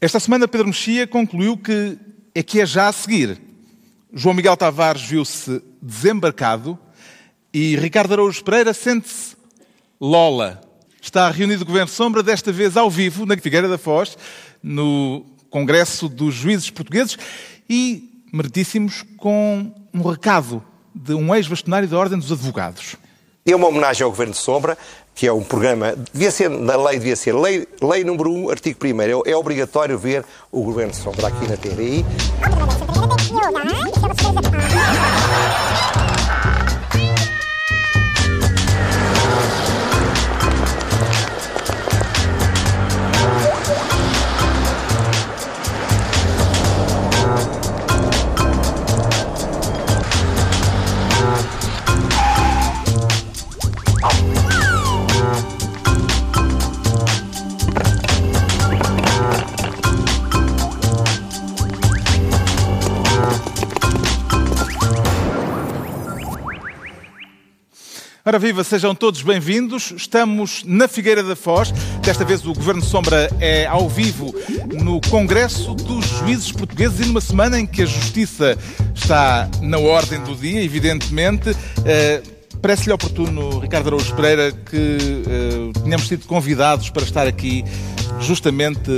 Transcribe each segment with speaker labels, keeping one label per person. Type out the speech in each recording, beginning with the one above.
Speaker 1: Esta semana, Pedro Mexia concluiu que é que é já a seguir. João Miguel Tavares viu-se desembarcado e Ricardo Araújo Pereira sente-se Lola. Está reunido o Governo Sombra, desta vez ao vivo, na Figueira da Foz, no Congresso dos Juízes Portugueses e, meritíssimos, com um recado de um ex-bastonário da Ordem dos Advogados.
Speaker 2: É uma homenagem ao Governo de Sombra, que é um programa, devia ser, na lei devia ser, lei, lei número 1, artigo 1 é, é obrigatório ver o Governo de Sombra aqui na TVI.
Speaker 1: Ora viva, sejam todos bem-vindos. Estamos na Figueira da Foz. Desta vez o Governo Sombra é ao vivo no Congresso dos Juízes Portugueses e numa semana em que a Justiça está na ordem do dia, evidentemente. Uh, Parece-lhe oportuno, Ricardo Araújo Pereira, que uh, tenhamos sido convidados para estar aqui justamente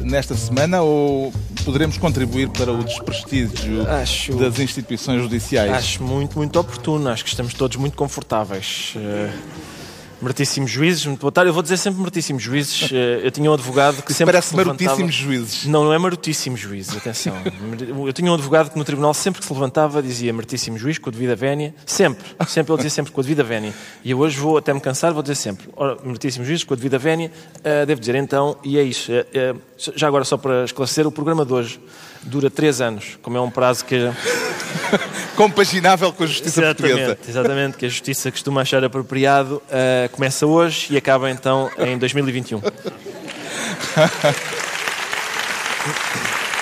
Speaker 1: nesta semana ou poderemos contribuir para o desprestígio acho, das instituições judiciais?
Speaker 3: Acho muito, muito oportuno. Acho que estamos todos muito confortáveis. Uh Meritíssimos juízes, muito boa tarde. Eu vou dizer sempre meritíssimos juízes. Eh, eu tinha um advogado que sempre.
Speaker 1: Parece
Speaker 3: se
Speaker 1: levantava... marotíssimos juízes.
Speaker 3: Não, não é marotíssimos juízes, atenção. Eu tinha um advogado que no tribunal sempre que se levantava dizia meritíssimo juiz, com a devida vénia. Sempre. Sempre ele dizia sempre com a devida vénia. E eu hoje vou até me cansar, vou dizer sempre. Ora, meritíssimo juiz, com a devida vénia. Uh, devo dizer então, e é isso. Uh, uh, já agora, só para esclarecer, o programa de hoje dura três anos, como é um prazo que.
Speaker 1: Compaginável com a justiça
Speaker 3: exatamente,
Speaker 1: portuguesa.
Speaker 3: Exatamente, que a justiça costuma achar apropriado. Uh, começa hoje e acaba então em 2021.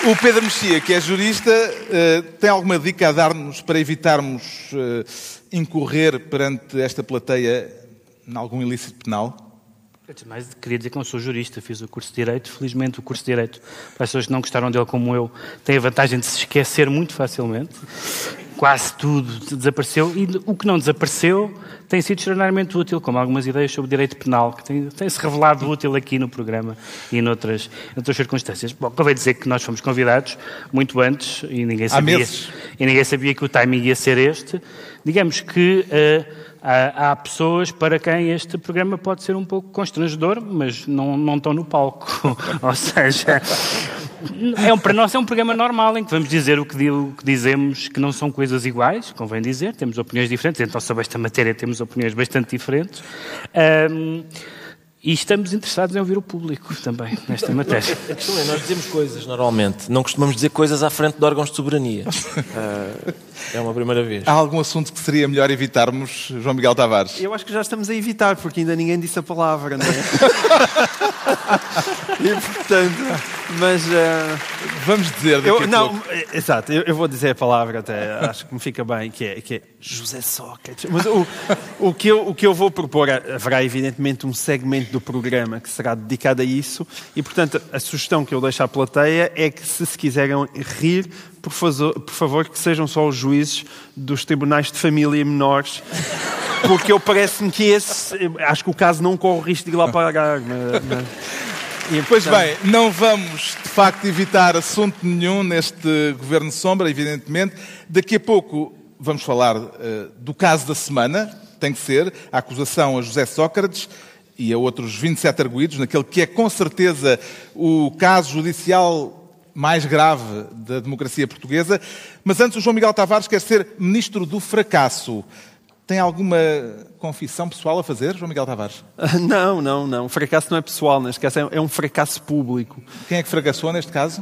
Speaker 1: O Pedro Mexia, que é jurista, uh, tem alguma dica a dar-nos para evitarmos uh, incorrer perante esta plateia em algum ilícito penal?
Speaker 4: Antes de mais, queria dizer que não sou jurista, fiz o curso de Direito. Felizmente, o curso de Direito, para as pessoas que não gostaram dele como eu, tem a vantagem de se esquecer muito facilmente. Quase tudo desapareceu e o que não desapareceu tem sido extraordinariamente útil, como algumas ideias sobre direito penal, que tem, tem se revelado útil aqui no programa e noutras, noutras circunstâncias. Bom, convém dizer que nós fomos convidados muito antes e ninguém sabia, e ninguém sabia que o timing ia ser este. Digamos que. Uh, Há, pessoas para quem este programa pode ser um pouco constrangedor, mas não, não estão no palco. Ou seja, é um, para nós é um programa normal em que vamos dizer o que, o que, dizemos que não são coisas iguais, convém dizer, temos opiniões diferentes, então sobre esta matéria temos opiniões bastante diferentes. Um, e estamos interessados em ouvir o público também, nesta matéria.
Speaker 3: A questão é, nós dizemos coisas normalmente, não costumamos dizer coisas à frente de órgãos de soberania. Uh, é uma primeira vez.
Speaker 1: Há algum assunto que seria melhor evitarmos, João Miguel Tavares?
Speaker 5: Eu acho que já estamos a evitar, porque ainda ninguém disse a palavra, não é? e portanto, mas. Uh,
Speaker 1: Vamos dizer daqui
Speaker 5: eu,
Speaker 1: a
Speaker 5: não,
Speaker 1: pouco.
Speaker 5: Exato, eu, eu, vou dizer a palavra até, acho que me fica bem, que é, que é José Sócrates. Mas o, o, que eu, o que eu vou propor, haverá evidentemente um segmento do programa que será dedicado a isso, e portanto a sugestão que eu deixo à plateia é que se se quiserem rir, por favor, por favor que sejam só os juízes dos tribunais de família menores porque eu parece-me que esse. Acho que o caso não corre risco de ir lá parar. Mas, mas...
Speaker 1: E, pois bem, não vamos de facto evitar assunto nenhum neste Governo Sombra, evidentemente. Daqui a pouco vamos falar uh, do caso da semana, tem que ser, a acusação a José Sócrates e a outros 27 arguídos, naquele que é com certeza o caso judicial mais grave da democracia portuguesa. Mas antes, o João Miguel Tavares quer ser ministro do fracasso. Tem alguma confissão pessoal a fazer, João Miguel Tavares?
Speaker 5: Não, não, não. O fracasso não é pessoal, neste caso é, é um fracasso público.
Speaker 1: Quem é que fracassou neste caso?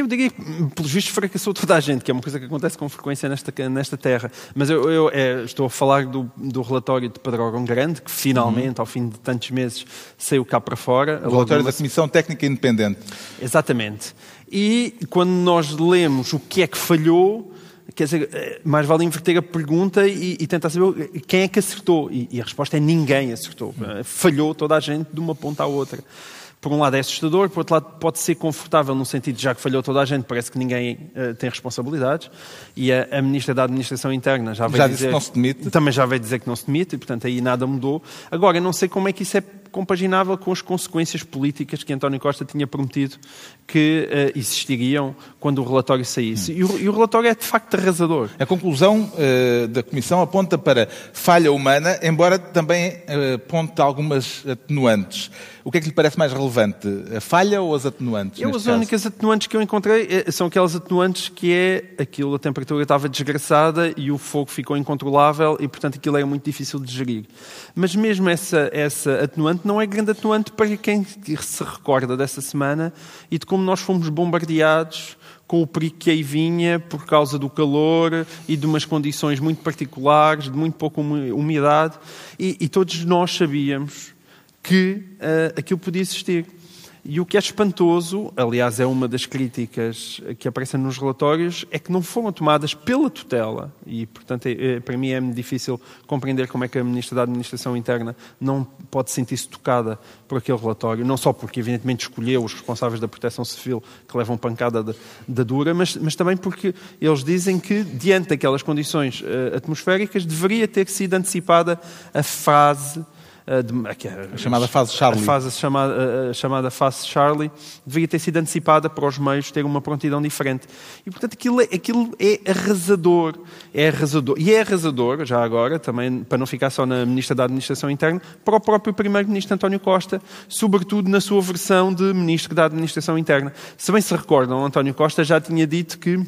Speaker 5: Eu diria que, pelos vistos, fracassou toda a gente, que é uma coisa que acontece com frequência nesta, nesta terra. Mas eu, eu é, estou a falar do, do relatório de Pedrógão Grande, que finalmente, uhum. ao fim de tantos meses, saiu cá para fora.
Speaker 1: O relatório da Comissão Técnica Independente.
Speaker 5: Exatamente. E quando nós lemos o que é que falhou, quer dizer, eh, mais vale inverter a pergunta e, e tentar saber quem é que acertou. E, e, a resposta é ninguém acertou. Falhou toda a gente de uma ponta à outra. Por um lado é assustador, por outro lado pode ser confortável no sentido de já que falhou toda a gente, parece que ninguém uh, tem responsabilidades. E a, a, Ministra da Administração Interna já veio
Speaker 1: já
Speaker 5: dizer...
Speaker 1: que não se demite.
Speaker 5: Também já veio dizer que não se demite, e portanto aí nada mudou. Agora, não sei como é que isso é compaginável com as consequências políticas que António Costa tinha prometido que uh, existiriam quando o relatório saísse. E o, e o, relatório é de facto arrasador.
Speaker 1: A conclusão uh, da Comissão aponta para falha humana, embora também aponte algumas atenuantes. O que é que lhe parece mais relevante, a falha ou as atenuantes?
Speaker 5: Eu, as
Speaker 1: caso?
Speaker 5: únicas atenuantes que eu encontrei são aquelas atenuantes que é aquilo, a temperatura estava desgraçada e o fogo ficou incontrolável e, portanto, aquilo era muito difícil de gerir. Mas mesmo essa, essa atenuante não é grande atenuante para quem se recorda dessa semana e de como nós fomos bombardeados com o perigo que aí vinha por causa do calor e de umas condições muito particulares, de muito pouca umidade, e, e todos nós sabíamos que uh, aquilo podia existir. E o que é espantoso, aliás, é uma das críticas que aparecem nos relatórios, é que não foram tomadas pela tutela. E, portanto, é, é, para mim é difícil compreender como é que a Ministra da Administração Interna não pode sentir-se tocada por aquele relatório. Não só porque, evidentemente, escolheu os responsáveis da proteção civil que levam pancada da dura, mas, mas, também porque eles dizem que, diante daquelas condições uh, atmosféricas, deveria ter sido antecipada a fase
Speaker 1: de, a chamada fase Charlie.
Speaker 5: A fase chamada, a chamada fase Charlie devia ter sido antecipada para os meios terem uma prontidão diferente. E, portanto, aquilo é, aquilo é arrasador. É arrasador. E é arrasador, já agora, também, para não ficar só na Ministra da Administração Interna, para o próprio Primeiro-Ministro António Costa, sobretudo na sua versão de Ministro da Administração Interna. Se bem se recordam, António Costa já tinha dito que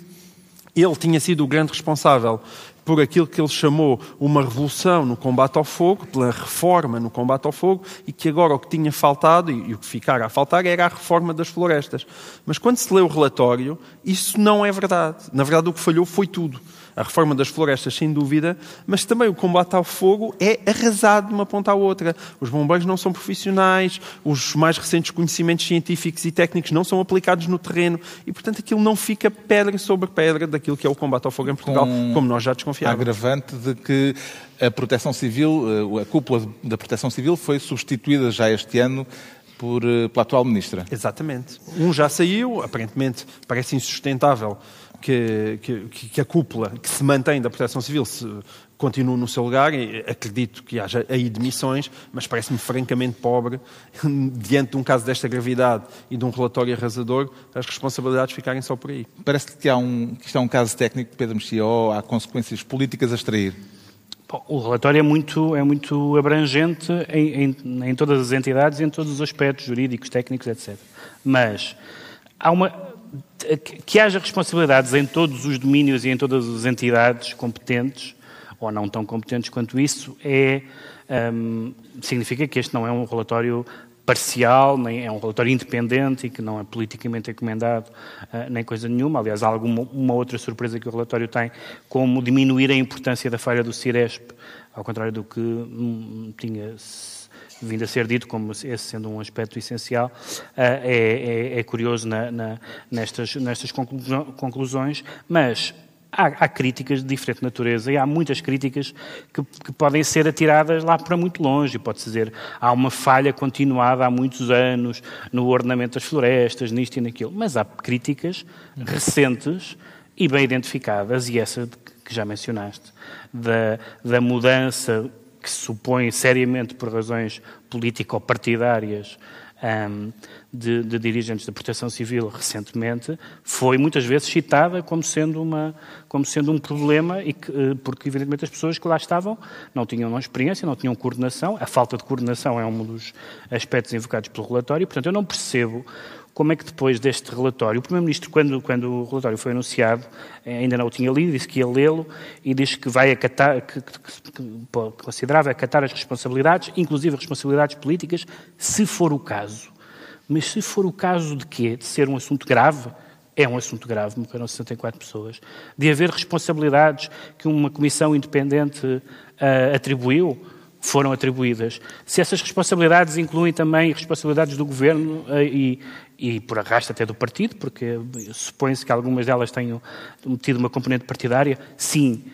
Speaker 5: ele tinha sido o grande responsável por aquilo que ele chamou uma revolução no combate ao fogo, pela reforma no combate ao fogo, e que agora o que tinha faltado, e, o que ficara a faltar, era a reforma das florestas. Mas quando se lê o relatório, isso não é verdade. Na verdade, o que falhou foi tudo a reforma das florestas, sem dúvida, mas também o combate ao fogo é arrasado de uma ponta à outra. Os bombeiros não são profissionais, os mais recentes conhecimentos científicos e técnicos não são aplicados no terreno e, portanto, aquilo não fica pedra sobre pedra daquilo que é o combate ao fogo em Portugal,
Speaker 1: Com
Speaker 5: como nós já desconfiávamos.
Speaker 1: agravante de que a proteção civil, eh, a cúpula da proteção civil foi substituída já este ano por, eh, pela atual ministra.
Speaker 5: Exatamente. Um já saiu, aparentemente parece insustentável que, que, que, a cúpula que se mantém da Proteção Civil se, continue no seu lugar. Acredito que haja aí demissões, mas parece-me francamente pobre, diante de um caso desta gravidade e de um relatório arrasador, as responsabilidades ficarem só por aí.
Speaker 1: Parece que, há um, que isto é um caso técnico de Pedro Mexia ou há consequências políticas a extrair?
Speaker 4: Bom, o relatório é muito, é muito abrangente em, em, em todas as entidades e em todos os aspectos jurídicos, técnicos, etc. Mas há uma, que haja responsabilidades em todos os domínios e em todas as entidades competentes, ou não tão competentes quanto isso, é, um, significa que este não é um relatório parcial, nem é um relatório independente e que não é politicamente encomendado, uh, nem coisa nenhuma. Aliás, há alguma uma outra surpresa que o relatório tem, como diminuir a importância da falha do Ciresp, ao contrário do que hum, tinha vindo a ser dito como esse sendo um aspecto essencial, eh, é, é, é curioso na, na, nestas, nestas conclusões, mas Há, há, críticas de diferente natureza e há muitas críticas que, que podem ser atiradas lá para muito longe. Pode-se dizer há uma falha continuada há muitos anos no ordenamento das florestas, nisto e naquilo. Mas há críticas recentes e bem identificadas, e essa que já mencionaste, da, da mudança que se supõe seriamente por razões político-partidárias um, de, de, dirigentes da Proteção Civil recentemente, foi muitas vezes citada como sendo, uma, como sendo um problema, e que, eh, porque evidentemente as pessoas que lá estavam não tinham experiência, não tinham coordenação, a falta de coordenação é um dos aspectos invocados pelo relatório, portanto eu não percebo como é que depois deste relatório, o Primeiro-Ministro, quando, quando o relatório foi anunciado, eh, ainda não o tinha lido, disse que ia lê-lo e disse que vai acatar, que, que, que considerava acatar as responsabilidades, inclusive as responsabilidades políticas, se for o caso. Mas se for o caso de quê? De ser um assunto grave, é um assunto grave, morreram 64 pessoas, de haver responsabilidades que uma comissão independente uh, atribuiu, foram atribuídas. Se essas responsabilidades incluem também responsabilidades do governo uh, e, e por arrasto até do partido, porque supõe-se que algumas delas tenham tido uma componente partidária, sim.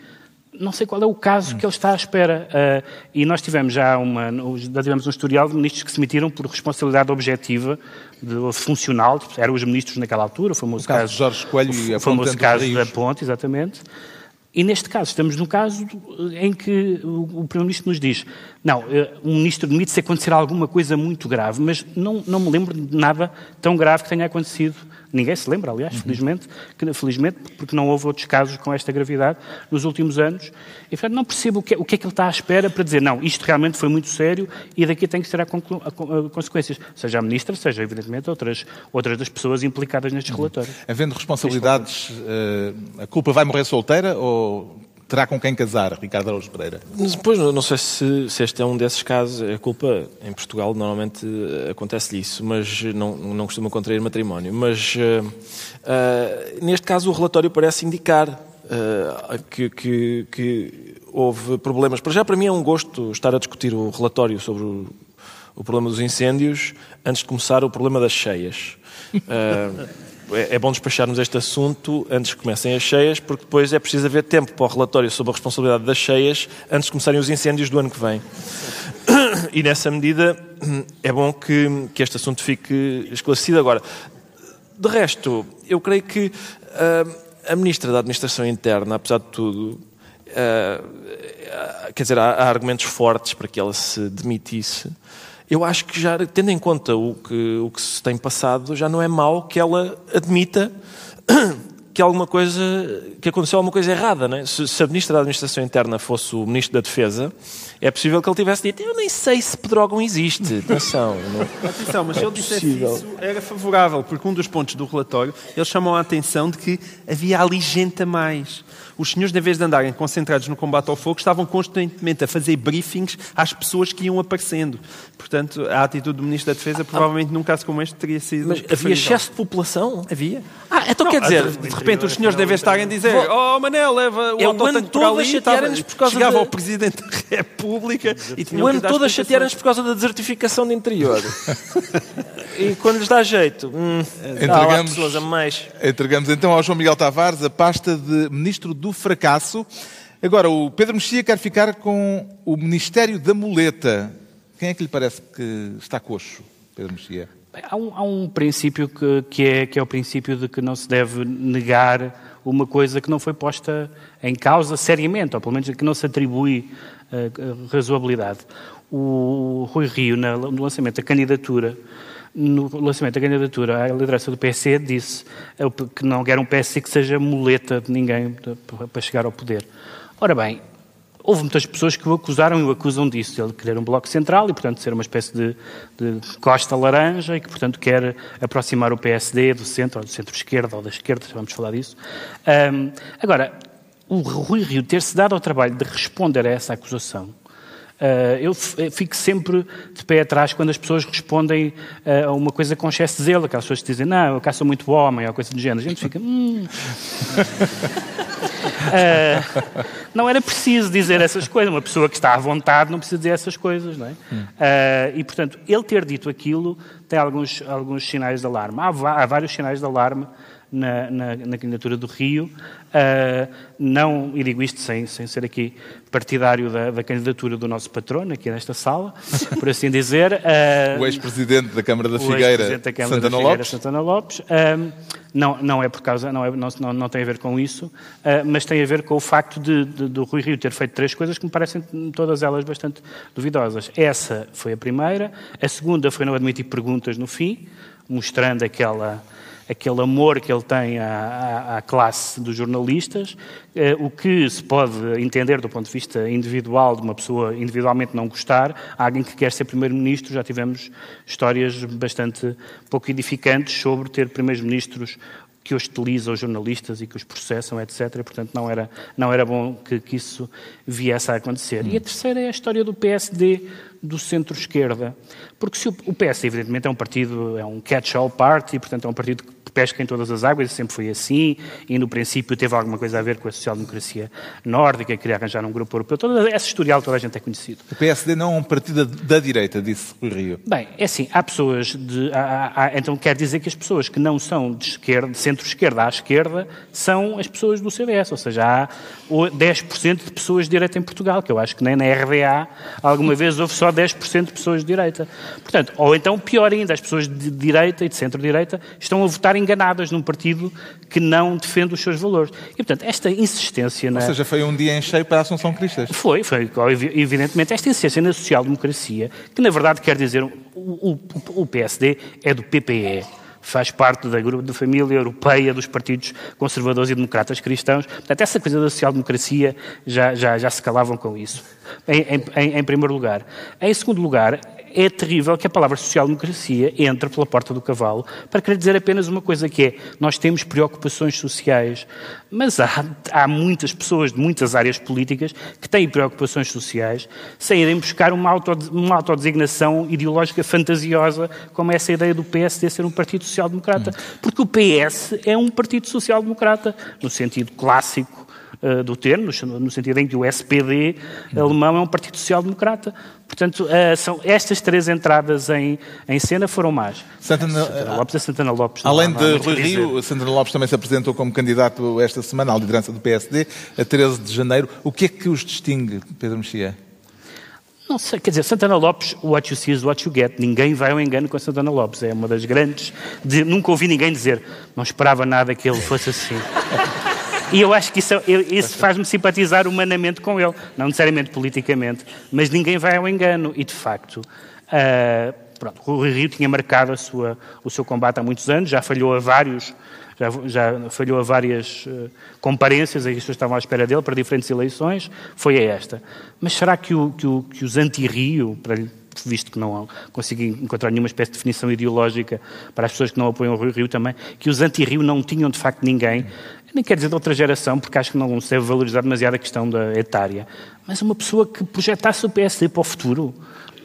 Speaker 4: não sei qual é o caso que ele está à espera. Uh, e nós tivemos já uma, já tivemos um historial de ministros que se demitiram por responsabilidade objetiva, de, funcional, eram os ministros naquela altura, o famoso
Speaker 1: o caso,
Speaker 4: caso
Speaker 1: de Jorge Coelho e a
Speaker 4: o famoso caso da Ponte, exatamente. E neste caso, estamos num caso em que o, o Primeiro-Ministro nos diz: não, eh, um ministro demite se acontecer alguma coisa muito grave, mas não, não me lembro de nada tão grave que tenha acontecido Ninguém se lembra, aliás, uhum. felizmente, que, felizmente, porque não houve outros casos com esta gravidade nos últimos anos. E, portanto, não percebo o que, o que é que ele está à espera para dizer, não, isto realmente foi muito sério e daqui tem que ser a, a, consequências. Seja a Ministra, seja, evidentemente, outras, outras das pessoas implicadas nestes uhum. relatórios.
Speaker 1: Havendo responsabilidades, uh, a culpa vai morrer solteira ou terá com quem casar, Ricardo Araújo Pereira?
Speaker 3: Depois, não sei se, se, este é um desses casos. A culpa, em Portugal, normalmente eh, acontece isso, mas não, não costuma contrair matrimónio. Mas, uh, uh, neste caso, o relatório parece indicar uh, que, que, que, houve problemas. Para já, para mim, é um gosto estar a discutir o relatório sobre o, o problema dos incêndios antes de começar o problema das cheias. É, é bom despacharmos este assunto antes que comecem as cheias, porque depois é preciso haver tempo para o relatório sobre a responsabilidade das cheias antes de começarem os incêndios do ano que vem. E nessa medida é bom que, que este assunto fique esclarecido. Agora, de resto, eu creio que uh, a Ministra da Administração Interna, apesar de tudo, uh, quer dizer, há, há argumentos fortes para que ela se demitisse eu acho que já, tendo em conta o que, o que se tem passado, já não é mau que ela admita que alguma coisa, que aconteceu alguma coisa errada, não é? se, se, a Ministra da Administração Interna fosse o Ministro da Defesa, é possível que ele tivesse dito, eu nem sei se Pedrógão existe. Atenção.
Speaker 5: Não... Atenção, mas é se ele dissesse isso, era favorável, porque um dos pontos do relatório, ele chamou a atenção de que havia ali gente a mais os senhores, em vez de andarem concentrados no combate ao fogo, estavam constantemente a fazer briefings às pessoas que iam aparecendo. Portanto, a atitude do Ministro da Defesa, provavelmente num caso como este, teria sido.
Speaker 3: Mas havia excesso de população?
Speaker 5: Havia.
Speaker 3: Ah, então não, quer dizer.
Speaker 5: De repente, os senhores devem estar a dizer: Oh, Manel, leva o
Speaker 3: é autotanque para ali. Chatearem-nos por causa
Speaker 5: Chegava de... ao Presidente da República e tinha
Speaker 3: O ano todo a chatearem-nos por causa da desertificação do interior. e quando lhes dá jeito, hum, entregamos, pessoas a mais.
Speaker 1: Entregamos então ao João Miguel Tavares a pasta de Ministro do fracasso. Agora, o Pedro Mexia quer ficar com o Ministério da Muleta. Quem é que lhe parece que está coxo, Pedro Mexia?
Speaker 4: Há um, há um princípio que, que, é, que é o princípio de que não se deve negar uma coisa que não foi posta em causa seriamente, ou pelo menos que não se atribui razoabilidade. O Rui Rio, no lançamento da candidatura, no lançamento da candidatura à liderança do PC, disse que não quer um PS que seja muleta de ninguém para chegar ao poder. Ora bem, houve muitas pessoas que o acusaram e o acusam disso, ele querer um bloco central e, portanto, ser uma espécie de, de costa laranja e que, portanto, quer aproximar o PSD do centro, ou do centro-esquerda, ou da esquerda, vamos falar disso. Um, agora, o Rui Rio ter-se dado ao trabalho de responder a essa acusação Uh, eu fico sempre de pé atrás quando as pessoas respondem uh, a uma coisa com excesso de zelo, aquelas pessoas que dizem, não, eu cá sou muito homem, ou coisa do género. A gente fica, hum. uh, não era preciso dizer essas coisas. Uma pessoa que está à vontade não precisa dizer essas coisas, não é? Hum. e, portanto, ele ter dito aquilo tem alguns, alguns sinais de alarme. Há, há vários sinais de alarme na, na, na candidatura do Rio. Uh, não, e digo isto sem, sem ser aqui partidário da, da, candidatura do nosso patrono, aqui nesta sala, por assim dizer.
Speaker 1: Uh, o ex-presidente da Câmara da Figueira, da Câmara Santana, da Figueira Lopes.
Speaker 4: Santana Lopes. Uh, não, não é por causa, não, é, não, não, tem a ver com isso, mas tem a ver com o facto de, de, do Rui Rio ter feito três coisas que me parecem todas elas bastante duvidosas. Essa foi a primeira, a segunda foi não admitir perguntas no fim, mostrando aquela aquele amor que ele tem à, à, classe dos jornalistas, eh, o que se pode entender do ponto de vista individual, de uma pessoa individualmente não gostar, alguém que quer ser primeiro-ministro, já tivemos histórias bastante pouco edificantes sobre ter primeiros-ministros que hostilizam os jornalistas e que os processam, etc. Portanto, não era, não era bom que, que isso viesse a acontecer. E a terceira é a história do PSD do centro-esquerda. Porque se o, PS, evidentemente, é um partido, é um catch-all party, portanto, é um partido que pesca em todas as águas, sempre foi assim, e no princípio teve alguma coisa a ver com a social-democracia nórdica, queria arranjar um grupo europeu. Toda essa historial toda a gente é conhecido.
Speaker 1: O PSD não é um partido da, da direita, disse o Rio.
Speaker 4: Bem, é assim, há pessoas de. Há, há, então quer dizer que as pessoas que não são de esquerda, de centro-esquerda à esquerda, são as pessoas do CDS, ou seja, há 10% de pessoas de direita em Portugal, que eu acho que nem na RDA alguma vez houve só 10% de pessoas de direita. Portanto, ou então, pior ainda, as pessoas de direita e de centro-direita estão a votar enganadas num partido que não defende os seus valores. E, portanto, esta insistência na...
Speaker 1: Ou seja, foi um dia em cheio para a Assunção Cristas.
Speaker 4: Foi, foi, evidentemente, esta insistência na social-democracia, que na verdade quer dizer, o, o, o PSD é do PPE faz parte da, da, família europeia dos partidos conservadores e democratas cristãos. Portanto, essa coisa da social-democracia já, já, já se calavam com isso, em, em, em primeiro lugar. Em segundo lugar, é terrível que a palavra social-democracia entre pela porta do cavalo para querer dizer apenas uma coisa que é nós temos preocupações sociais, mas há, há muitas pessoas de muitas áreas políticas que têm preocupações sociais sem irem buscar uma, auto, uma autodesignação ideológica fantasiosa como essa ideia do PSD ser um partido social-democrata. Porque o PS é um partido social-democrata, no sentido clássico uh, do termo, no sentido em que o SPD alemão é um partido social-democrata. Portanto, uh, são estas três entradas em, em cena foram más.
Speaker 1: Santana,
Speaker 4: Santana Lopes é Santana Lopes.
Speaker 1: Além de Rui Rio, Santana Lopes também se apresentou como candidato esta semana à liderança do PSD, a 13 de janeiro. O que é que os distingue, Pedro Mexia?
Speaker 4: Não sei, quer dizer, Santana Lopes, what you see is what you get. Ninguém vai ao engano com a Santana Lopes. É uma das grandes. De, nunca ouvi ninguém dizer, não esperava nada que ele fosse assim. E eu acho que isso, isso faz-me simpatizar humanamente com ele, não necessariamente politicamente, mas ninguém vai ao engano. E, de facto, uh, pronto, o Rui Rio tinha marcado sua, o seu combate há muitos anos, já falhou a vários, já, já falhou a várias uh, comparências, as pessoas estavam à espera dele para diferentes eleições, foi a esta. Mas será que, o, que, o, que os anti-Rio, visto que não consigo encontrar nenhuma espécie de definição ideológica para as pessoas que não apoiam o Rui Rio também, que os anti-Rio não tinham de facto ninguém nem quer dizer de outra geração, porque acho que não se deve valorizar demasiado a questão da etária, mas uma pessoa que projetasse o PSD para o futuro.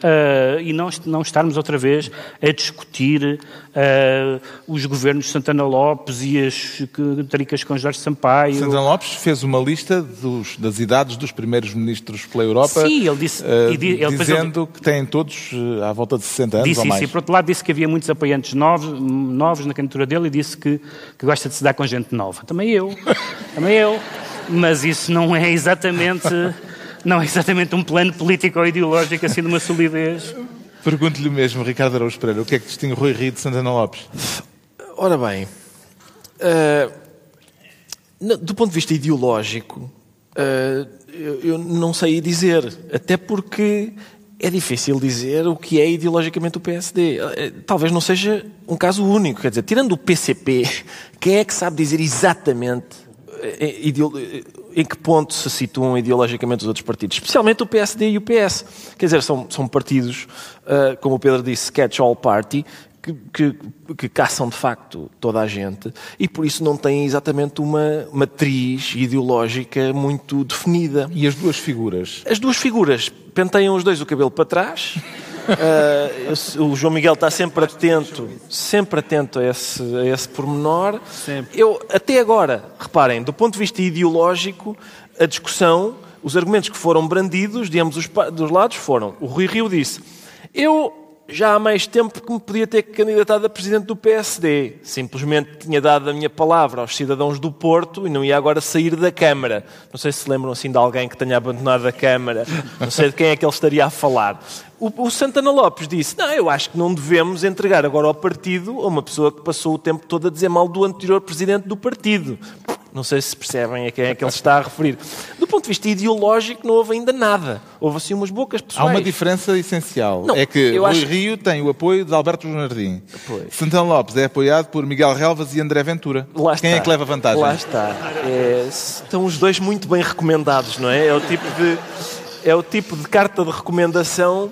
Speaker 4: Uh, e não, não estarmos outra vez a discutir uh, os governos de Santana Lopes e as tricas com Jorge Sampaio.
Speaker 1: Santana Lopes fez uma lista dos, das idades dos primeiros ministros pela Europa,
Speaker 4: Sim, ele disse, uh,
Speaker 1: ele, dizendo ele, que têm todos à volta de 60 anos
Speaker 4: disse
Speaker 1: ou mais.
Speaker 4: Isso, e por outro lado disse que havia muitos apoiantes novos, novos na candidatura dele e disse que, que gosta de se dar com gente nova. Também eu, também eu. Mas isso não é exatamente não é exatamente um plano político ou ideológico assim de uma solidez.
Speaker 1: Pergunto-lhe mesmo, Ricardo Araújo Pereira, o que é que distingue Rui Rio de Santana Lopes?
Speaker 3: Ora bem, uh, do ponto de vista ideológico, uh, eu, eu não sei dizer, até porque é difícil dizer o que é ideologicamente o PSD. Eh, talvez não seja um caso único. Quer dizer, tirando o PCP, quem é que sabe dizer exatamente em que ponto se situam ideologicamente os outros partidos, especialmente o PSD e o PS. Quer dizer, são, são partidos, uh, como o Pedro disse, catch-all party, que, que, que, caçam de facto toda a gente e por isso não têm exatamente uma matriz ideológica muito definida.
Speaker 1: E as duas figuras?
Speaker 3: As duas figuras penteiam os dois o cabelo para trás. Uh, o João Miguel está sempre atento, sempre atento a esse, a esse pormenor. Sempre. Eu, até agora, reparem, do ponto de vista ideológico, a discussão, os argumentos que foram brandidos de ambos os dos lados foram: o Rui Rio disse, eu já há mais tempo que me podia ter candidatado a presidente do PSD. Simplesmente tinha dado a minha palavra aos cidadãos do Porto e não ia agora sair da Câmara. Não sei se lembram assim de alguém que tenha abandonado a Câmara. Não sei de quem é que ele estaria a falar. O, o Santana Lopes disse: Não, eu acho que não devemos entregar agora ao partido a uma pessoa que passou o tempo todo a dizer mal do anterior presidente do partido. Não sei se percebem a quem é que ele está a referir. Do ponto de vista ideológico, não houve ainda nada. Houve assim umas bocas pessoais.
Speaker 1: Há uma diferença essencial. Não, é que Rui acho... Rio tem o apoio de Alberto Jardim. Santana Lopes é apoiado por Miguel Relvas e André Ventura.
Speaker 3: Lá
Speaker 1: quem
Speaker 3: está.
Speaker 1: é que leva vantagem?
Speaker 3: Lá está. É, estão os dois muito bem recomendados, não é? É o tipo de, é o tipo de carta de recomendação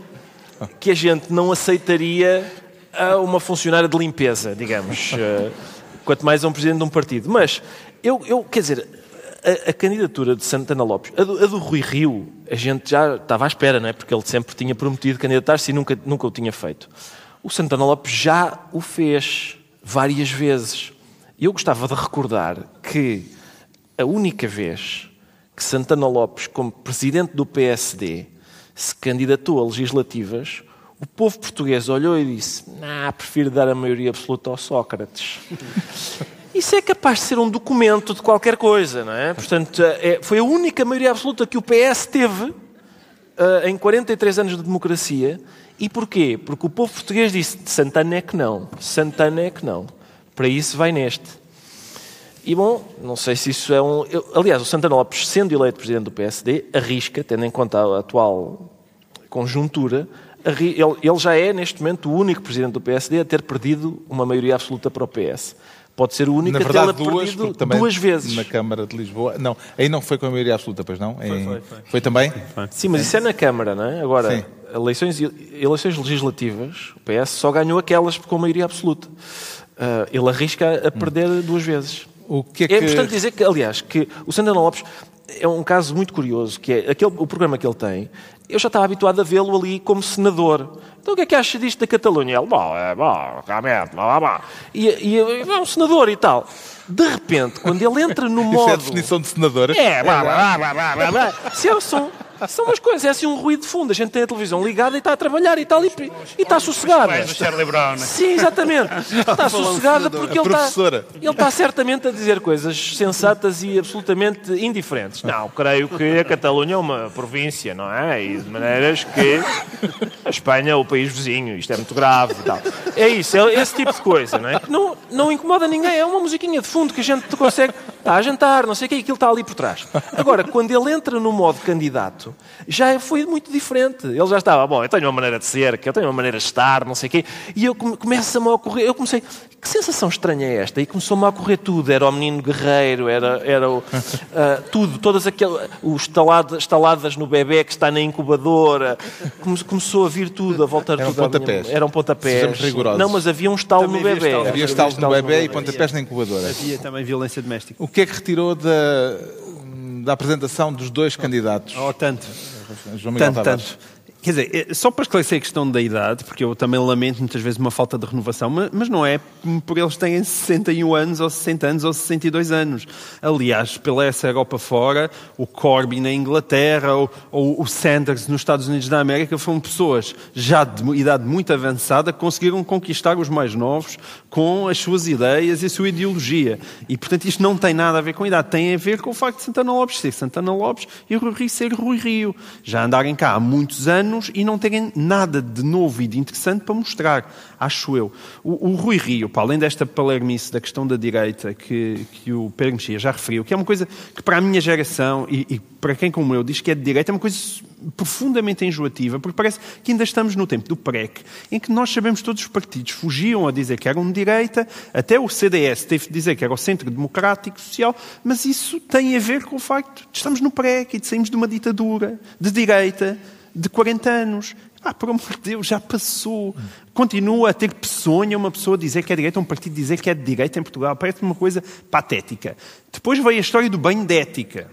Speaker 3: que a gente não aceitaria a uma funcionária de limpeza, digamos. Eh, quanto mais a um presidente de um partido. Mas eu, eu quer dizer, a, a candidatura de Santana Lopes, a do, a do Rui Rio, a gente já estava à espera, não é? Porque ele sempre tinha prometido candidatar-se e nunca, nunca o tinha feito. O Santana Lopes já o fez várias vezes. Eu gostava de recordar que a única vez que Santana Lopes, como presidente do PSD, se candidatou a legislativas, o povo português olhou e disse: Nah, prefiro dar a maioria absoluta ao Sócrates. Isso é capaz de ser um documento de qualquer coisa, não é? Portanto, é, foi a única maioria absoluta que o PS teve uh, em 43 anos de democracia. E porquê? Porque o povo português disse: Santana é que não, Santana é que não. Para isso, vai neste. E bom, não sei se isso é um. Eu, aliás, o Santana Lopes, sendo eleito presidente do PSD, arrisca, tendo em conta a atual conjuntura, ele, ele já é, neste momento, o único presidente do PSD a ter perdido uma maioria absoluta para o PS. Pode ser o único
Speaker 1: Na verdade,
Speaker 3: a tê-la
Speaker 1: duas,
Speaker 3: perdido duas vezes.
Speaker 1: Na Câmara de Lisboa. Não, aí não foi com a maioria absoluta, pois não? Em-
Speaker 5: foi, foi.
Speaker 1: Foi também?
Speaker 3: Sim, mas isso é na Câmara, não é? Agora,
Speaker 1: Sim.
Speaker 3: eleições, eleições legislativas, o PS só ganhou aquelas com maioria absoluta. Ah, ele arrisca a perder duas vezes.
Speaker 1: O que é
Speaker 3: É
Speaker 1: que-
Speaker 3: importante dizer que, aliás, que o Santana Lopes é um caso muito curioso, que é aquele, o programa que ele tem, eu já estava habituado a vê-lo ali como senador. Então o que é que acha disto da Catalunha? Ele, bom, é bom, realmente, blá, blá, blá. E, e é um senador e tal. De repente, quando ele entra no
Speaker 1: Isso
Speaker 3: modo...
Speaker 1: é a definição de senadora?
Speaker 3: É, blá, blá, blá, blá, blá, blá. Se é o som. São umas coisas, é assim um ruído de fundo. A gente tem a televisão ligada e está a trabalhar e está ali e está sossegada.
Speaker 4: Do Charlie Brown.
Speaker 3: Sim, exatamente. Está sossegada porque ele está,
Speaker 1: professora.
Speaker 3: ele está certamente a dizer coisas sensatas e absolutamente indiferentes. Não, creio que a Catalunha é uma província, não é? E de maneiras que a Espanha é o país vizinho, isto é muito grave e tal. É isso, é esse tipo de coisa, não é? Que não, não incomoda ninguém, é uma musiquinha de fundo que a gente consegue. Está a jantar, não sei o que, aquilo está ali por trás. Agora, quando ele entra no modo candidato, já foi muito diferente. Ele já estava, bom, eu tenho uma maneira de ser, que eu tenho uma maneira de estar, não sei o quê, e eu come- começa-me a ocorrer, eu comecei, que sensação estranha é esta? E começou-me a ocorrer tudo, era o menino guerreiro, era, era o, ah, tudo, todas aquelas, os estaladas, estaladas no bebê que está na incubadora, Come- começou a vir tudo, a voltar
Speaker 1: Eram
Speaker 3: tudo à minha-
Speaker 1: pontapés.
Speaker 3: Eram pontapés.
Speaker 1: Sejamos rigorosos.
Speaker 3: Não, mas havia um estalo
Speaker 5: Também
Speaker 3: no
Speaker 5: havia
Speaker 3: bebê.
Speaker 5: estalo.
Speaker 1: Havia estalos no bebê e pontapés na incubadora.
Speaker 5: Havia também violência doméstica.
Speaker 1: O que é que retirou da, da apresentação dos dois candidatos?
Speaker 5: Oh, tanto.
Speaker 1: João Miguel
Speaker 5: Tanto,
Speaker 1: Tavares.
Speaker 5: tanto. Quer dizer, eh, só para esclarecer a questão da idade, porque eu também lamento muitas vezes uma falta de renovação, ma- mas não é por eles terem 61 anos, ou 60 anos, ou 62 anos. Aliás, pela essa Europa fora, o Corbyn na Inglaterra, ou, ou o Sanders nos Estados Unidos da América, foram pessoas já de idade muito avançada que conseguiram conquistar os mais novos com as suas ideias e a sua ideologia. E, portanto, isto não tem nada a ver com idade, tem a ver com o facto de Santana Lopes ser Santana Lopes e Rui Rio ser Rui Rio. Já andarem cá há muitos anos e não terem nada de novo e de interessante para mostrar, acho eu. O, o Rui Rio, para além desta palermice da questão da direita que, que o Pedro Mexia já referiu, que é uma coisa que para a minha geração e, e para quem como eu diz que é de direita, é uma coisa profundamente enjoativa, porque parece que ainda estamos no tempo do PREC, em que nós sabemos todos os partidos fugiam a dizer que eram de direita, até o CDS teve de dizer que era o Centro Democrático Social, mas isso tem a ver com o facto de estamos no PREC e de saímos de uma ditadura de direita de 40 anos. Ah, por amor de Deus, já passou. Continua a ter peçonha uma pessoa dizer que é direita, um partido dizer que é de direita em Portugal. Parece uma coisa patética. Depois veio a história do banho de ética.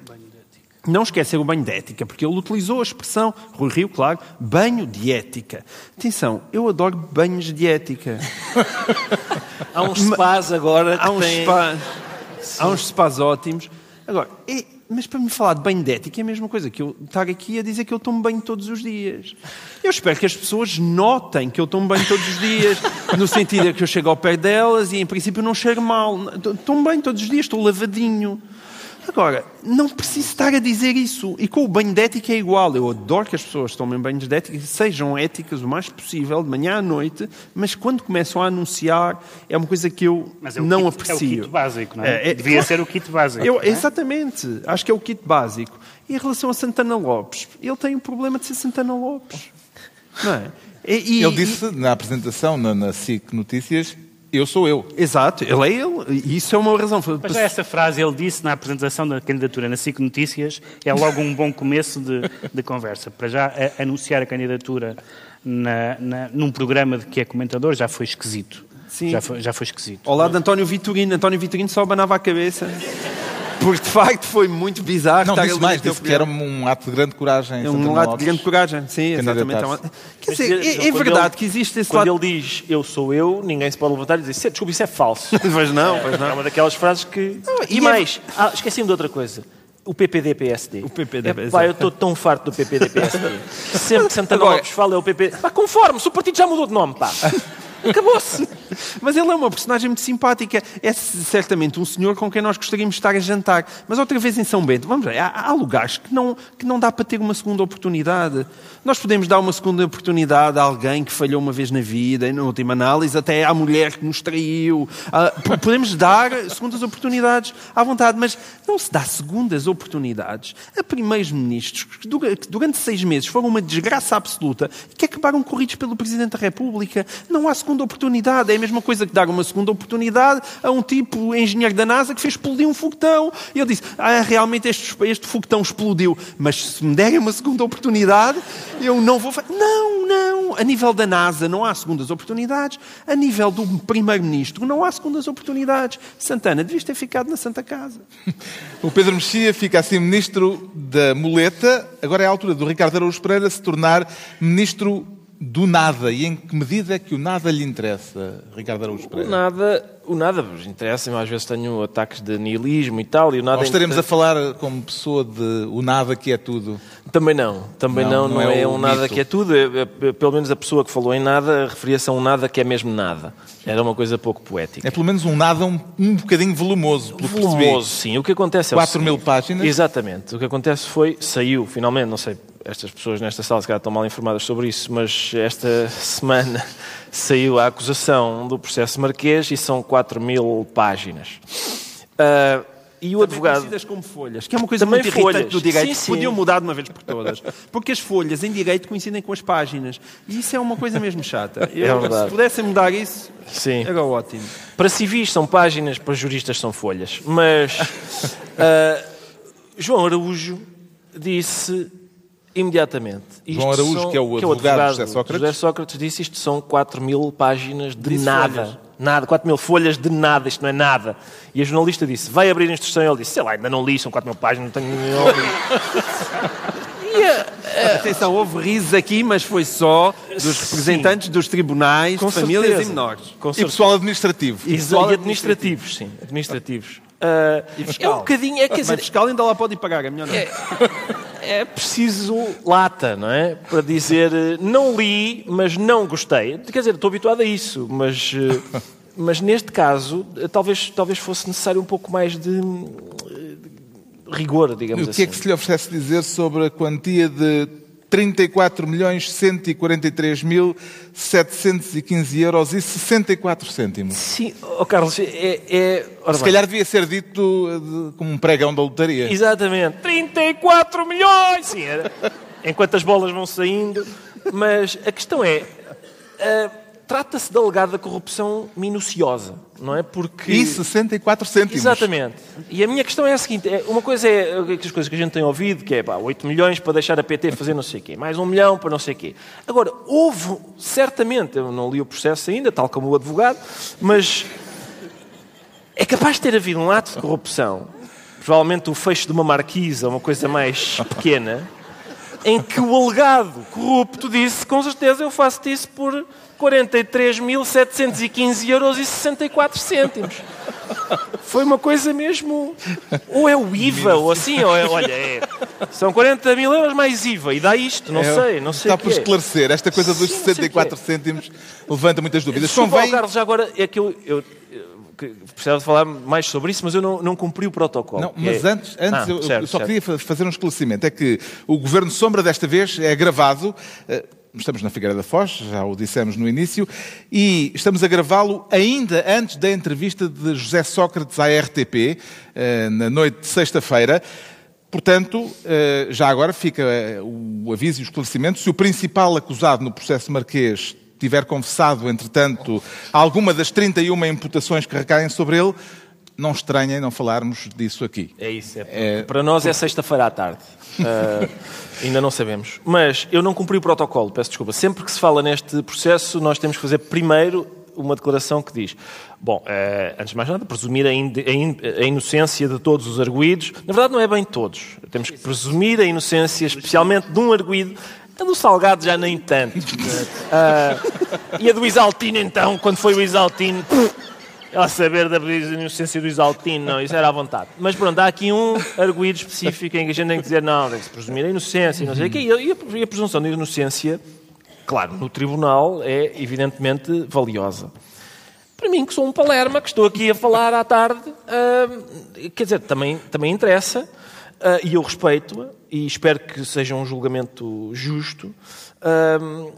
Speaker 5: Não esquecer o banho de ética, porque ele utilizou a expressão, Rui Rio, claro, banho de ética. Atenção, eu adoro banhos de ética.
Speaker 3: Há uns spas agora que
Speaker 5: Há uns,
Speaker 3: têm-
Speaker 5: spa, há uns spas ótimos. Agora, é- mas para me falar de banho de ética é a mesma coisa que eu estar aqui a dizer que eu tomo banho todos os dias. Eu espero que as pessoas notem que eu tomo banho todos os dias, no sentido de que eu chego ao pé delas e, em princípio, não cheiro mal. Tomo banho todos os dias, estou lavadinho. Agora, não preciso estar a dizer isso. E com o banho de ética é igual. Eu adoro que as pessoas tomem banhos de ética, sejam éticas o mais possível, de manhã à noite, mas quando começam a anunciar, é uma coisa que eu
Speaker 4: Mas é
Speaker 5: não
Speaker 4: kit,
Speaker 5: aprecio.
Speaker 4: É o kit básico, não é?
Speaker 5: É, é-
Speaker 4: Devia ser o kit básico.
Speaker 5: Eu-
Speaker 4: é?
Speaker 5: Exatamente. Acho que é o kit básico. E em relação a Santana Lopes, ele tem o problema de ser Santana Lopes. Não é? E- e-
Speaker 1: Ele disse na apresentação na, na SIC Notícias: Eu sou eu.
Speaker 5: exato, ele é ele. E isso é uma razão.
Speaker 4: Mas já essa frase ele disse na apresentação da candidatura na SIC Notícias é logo um bom começo de, de conversa. Para já a- anunciar a candidatura na- na- num programa de que é comentador já foi esquisito.
Speaker 5: Sim.
Speaker 4: Já foi, já foi esquisito.
Speaker 5: Ao lado de António Vitorino. António Vitorino só abanava a cabeça. Porque de facto foi muito bizarro
Speaker 1: Não,
Speaker 5: estar
Speaker 1: disse mais, disse que era um ato de grande coragem.
Speaker 5: É um lado de grande coragem, sim, exatamente. É. Quer
Speaker 3: Mas,
Speaker 5: dizer, é, é
Speaker 3: quando
Speaker 5: verdade
Speaker 3: ele-
Speaker 5: que existe esse
Speaker 3: Quando
Speaker 5: lado.
Speaker 3: ele diz eu sou eu, ninguém se pode levantar e dizer desculpa, isso é falso.
Speaker 5: Pois não, pois
Speaker 3: É
Speaker 5: não.
Speaker 3: uma daquelas frases que.
Speaker 5: e
Speaker 3: e
Speaker 5: é-
Speaker 3: mais, ah, esqueci-me de outra coisa. O PPD-PSD.
Speaker 5: O PPD-PSD.
Speaker 3: Pá, eu estou tão farto do PPD-PSD. Sempre que Santana
Speaker 5: Agora-
Speaker 3: Lopes fala é o PP. Pá, conforme-se, o partido já mudou de nome, pá. Acabou-se.
Speaker 5: Mas ele é uma personagem muito simpática. É certamente um senhor com quem nós gostaríamos de estar a jantar. Mas outra vez em São Bento, vamos ver, há, há lugares que não, que não dá para ter uma segunda oportunidade. Nós podemos dar uma segunda oportunidade a alguém que falhou uma vez na vida, na última análise, até à mulher que nos traiu. Ah, podemos dar segundas oportunidades à vontade, mas não se dá segundas oportunidades a primeiros ministros que dura- que durante seis meses foram uma desgraça absoluta que acabaram corridos pelo Presidente da República. Não há segunda oportunidade. É a mesma coisa que dar uma segunda oportunidade a um tipo engenheiro da NASA que fez explodir um foguetão. E ele disse: Ah, realmente este, este foguetão explodiu, mas se me derem uma segunda oportunidade, eu não vou fazer. Não, não. A nível da NASA não há segundas oportunidades. A nível do Primeiro-Ministro não há segundas oportunidades. Santana, devias ter ficado na Santa Casa.
Speaker 1: O Pedro Mexia fica assim ministro da muleta. Agora é a altura do Ricardo Araújo Pereira se tornar ministro do nada. E em que medida é que o nada lhe interessa, Ricardo Araújo
Speaker 3: O
Speaker 1: Pereira?
Speaker 3: nada, o nada vos interessa, às vezes tenho ataques de nihilismo e tal, e o nada
Speaker 1: Ou estaremos a falar como pessoa de o nada que é tudo?
Speaker 3: Também não, também
Speaker 1: Não,
Speaker 3: não,
Speaker 1: não
Speaker 3: não,
Speaker 1: é
Speaker 3: é,
Speaker 1: o
Speaker 3: um nada
Speaker 1: mito.
Speaker 3: que é tudo. É- é- pelo menos a pessoa que falou em nada referia-se a um nada que é mesmo nada. Era uma coisa pouco poética.
Speaker 1: É pelo menos um nada um, um bocadinho volumoso, pelo que percebi.
Speaker 3: Volumoso, sim. O que acontece é o
Speaker 1: 4 mil páginas.
Speaker 3: Exatamente. O que acontece foi, saiu, finalmente, não sei, estas pessoas nesta sala se calhar estão mal informadas sobre isso, mas esta semana saiu a acusação do processo Marquês e são 4 mil páginas. Ah, e o advogado...
Speaker 5: Conhecidas como folhas, que é uma coisa
Speaker 3: Também
Speaker 5: muito irritante
Speaker 3: folhas.
Speaker 5: do direito,
Speaker 3: Sim, sim.
Speaker 5: podiam mudar de uma vez por todas. Porque as folhas em direito coincidem com as páginas. E isso é uma coisa mesmo chata. Eu,
Speaker 3: verdade.
Speaker 5: se pudessem mudar isso,
Speaker 3: Sim.
Speaker 5: era ótimo.
Speaker 3: Para civis são páginas, para juristas são folhas. Mas ah, João Araújo disse imediatamente. isto
Speaker 1: João Araújo,
Speaker 3: são-
Speaker 1: que é o advogado de José Sócrates.
Speaker 3: José Sócrates disse isto são 4 mil páginas de
Speaker 5: Disse
Speaker 3: nada.
Speaker 5: folhas.
Speaker 3: Nada, 4 mil folhas de nada, isto não é nada. E a jornalista disse, vai abrir a instrução. E ele disse, sei lá, ainda não li, são 4 mil páginas, não tenho nenhum. E
Speaker 5: Atenção, houve risos aqui, mas foi só dos representantes dos tribunais,
Speaker 3: Com
Speaker 5: famílias
Speaker 3: certeza.
Speaker 5: e menores.
Speaker 3: Com
Speaker 1: E
Speaker 3: certeza.
Speaker 1: pessoal administrativo.
Speaker 3: E,
Speaker 5: pessoal
Speaker 3: e administrativos, sim, administrativos. Ah,
Speaker 5: E
Speaker 3: é
Speaker 5: fiscal.
Speaker 3: um bocadinho, é, quer
Speaker 5: Mas
Speaker 3: dizer,
Speaker 5: fiscal ainda lá pode ir pagar, é melhor não.
Speaker 3: é preciso lata, não é? Para dizer, eh, não li, mas não gostei. Quer dizer, estou habituado a isso, mas, eh, mas neste caso, eh, talvez, talvez fosse necessário um pouco mais de, de rigor, digamos
Speaker 1: O
Speaker 3: assim.
Speaker 1: que é que se lhe oferece dizer sobre a quantia de 34 milhões 143 mil 715 euros e 64 cêntimos?
Speaker 3: Sim, oh, Carlos, é... é
Speaker 1: Se
Speaker 3: bem.
Speaker 1: calhar devia ser dito como um pregão da lotaria.
Speaker 3: Exatamente. 34 milhões! Sim, era. Enquanto as bolas vão saindo. Mas a questão é... ah, Trata-se da alegada corrupção minuciosa, não é? Porque...
Speaker 1: E 64 cêntimos.
Speaker 3: Exatamente. E a minha questão é a seguinte: é, uma coisa é as coisas que a gente tem ouvido, que é pá, 8 milhões para deixar a PT fazer não sei o quê, mais um milhão para não sei o quê. Agora, houve, certamente, eu não li o processo ainda, tal como o advogado, mas é capaz de ter havido um ato de corrupção, provavelmente o fecho de uma marquisa, uma coisa mais pequena, em que o alegado corrupto disse, com certeza eu faço isso por 43.715 euros e 64 cêntimos. Foi uma coisa mesmo... Ou é o IVA, ou assim, ou é, olha, é, são 40 mil euros mais IVA, e dá isto, não
Speaker 1: É,
Speaker 3: sei, não sei
Speaker 1: Está por esclarecer. Esta coisa dos
Speaker 3: Sim, não sei o
Speaker 1: 64 cêntimos levanta muitas dúvidas.
Speaker 3: Desculpa,
Speaker 1: Convém...
Speaker 3: Carlos, já agora é que eu, eu, que precisava de falar mais sobre isso, mas eu não, não cumpri o protocolo.
Speaker 1: Não, mas
Speaker 3: é-
Speaker 1: antes, antes
Speaker 3: Ah,
Speaker 1: eu,
Speaker 3: certo,
Speaker 1: só
Speaker 3: certo.
Speaker 1: queria fa- fazer um esclarecimento. É que o Governo Sombra desta vez é gravado. Estamos na Figueira da Foz, já o dissemos no início, e estamos a gravá-lo ainda antes da entrevista de José Sócrates à RTP, eh, na noite de sexta-feira. Portanto, eh, já agora fica eh, o aviso e o esclarecimento. Se o principal acusado no processo marquês tiver confessado, entretanto, alguma das 31 imputações que recaem sobre ele, não estranhem não falarmos disso aqui.
Speaker 3: É isso. É,
Speaker 1: É-
Speaker 3: Para nós é sexta-feira à tarde. Ah, ainda não sabemos. Mas eu não cumpri o protocolo, peço desculpa. Sempre que se fala neste processo, nós temos que fazer primeiro uma declaração que diz: Bom, eh, antes de mais nada, presumir a, in a, in a, inocência de todos os arguídos. Na verdade, não é bem todos. Temos que presumir a inocência, especialmente de um arguído. A do Salgado já nem tanto. uh, e a do Isaltino, então, quando foi o Isaltino. Ela saber da inocência do Isaltino, não, isso era à vontade. Mas pronto, há aqui um arguído específico em que a gente tem que dizer, não, tem que se presumir a inocência, não sei o quê. A, e a presunção de inocência, claro, no tribunal é evidentemente valiosa. Para mim, que sou um palerma, que estou aqui a falar à tarde, uh, quer dizer, também, também interessa, uh, e eu respeito-a, e espero que seja um julgamento justo. Uh,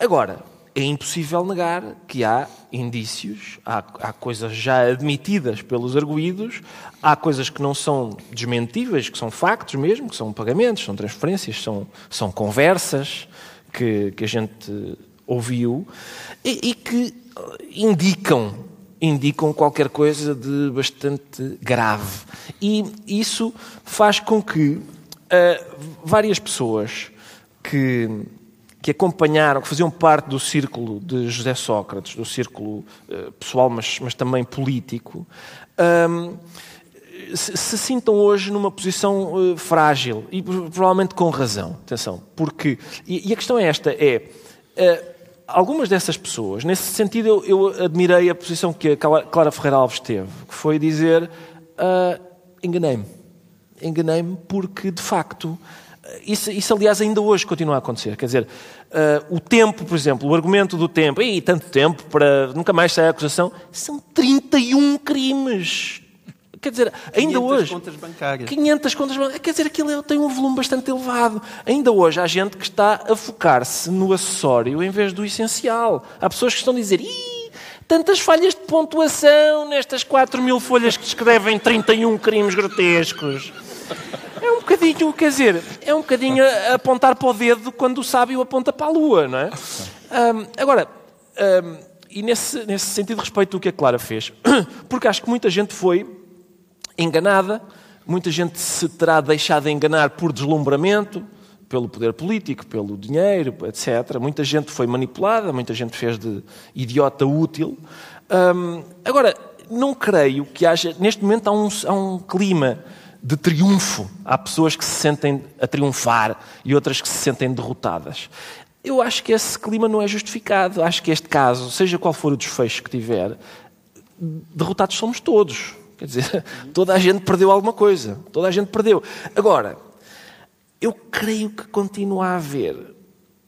Speaker 3: agora, é impossível negar que há indícios, há, há, coisas já admitidas pelos arguídos, há coisas que não são desmentíveis, que são factos mesmo, que são pagamentos, são transferências, são, são conversas que, que a gente ouviu e, e que indicam, indicam qualquer coisa de bastante grave. E isso faz com que uh, várias pessoas que que acompanharam, que faziam parte do círculo de José Sócrates, do círculo uh, pessoal, mas, mas também político, um, se, se, sintam hoje numa posição uh, frágil e provavelmente com razão. Atenção, porque e, e a questão é esta: é uh, algumas dessas pessoas, nesse sentido, eu, eu, admirei a posição que a Clara Ferreira Alves teve, que foi dizer enganei-me, enganei-me porque de facto isso, isso, aliás, ainda hoje continua a acontecer. Quer dizer, uh, o tempo, por exemplo, o argumento do tempo, e tanto tempo para nunca mais sair a acusação, são 31 crimes. Quer dizer, ainda 500 hoje.
Speaker 5: contas bancárias.
Speaker 3: 500 contas bancárias. Quer dizer, aquilo tem um volume bastante elevado. Ainda hoje há gente que está a focar-se no acessório em vez do essencial. Há pessoas que estão a dizer. Tantas falhas de pontuação nestas 4 mil folhas que descrevem 31 crimes grotescos. É um bocadinho, quer dizer, é um bocadinho apontar para o dedo quando o sábio aponta para a lua, não é? Um, agora, um, e nesse, nesse sentido respeito o que a Clara fez, porque acho que muita gente foi enganada, muita gente se terá deixado enganar por deslumbramento, pelo poder político, pelo dinheiro, etc. Muita gente foi manipulada, muita gente fez de idiota útil. Um, agora, não creio que haja. Neste momento há um, há um clima de triunfo. Há pessoas que se sentem a triunfar e outras que se sentem derrotadas. Eu acho que esse clima não é justificado. Acho que este caso, seja qual for o desfecho que tiver, derrotados somos todos. Quer dizer, toda a gente perdeu alguma coisa. Toda a gente perdeu. Agora, eu creio que continua a haver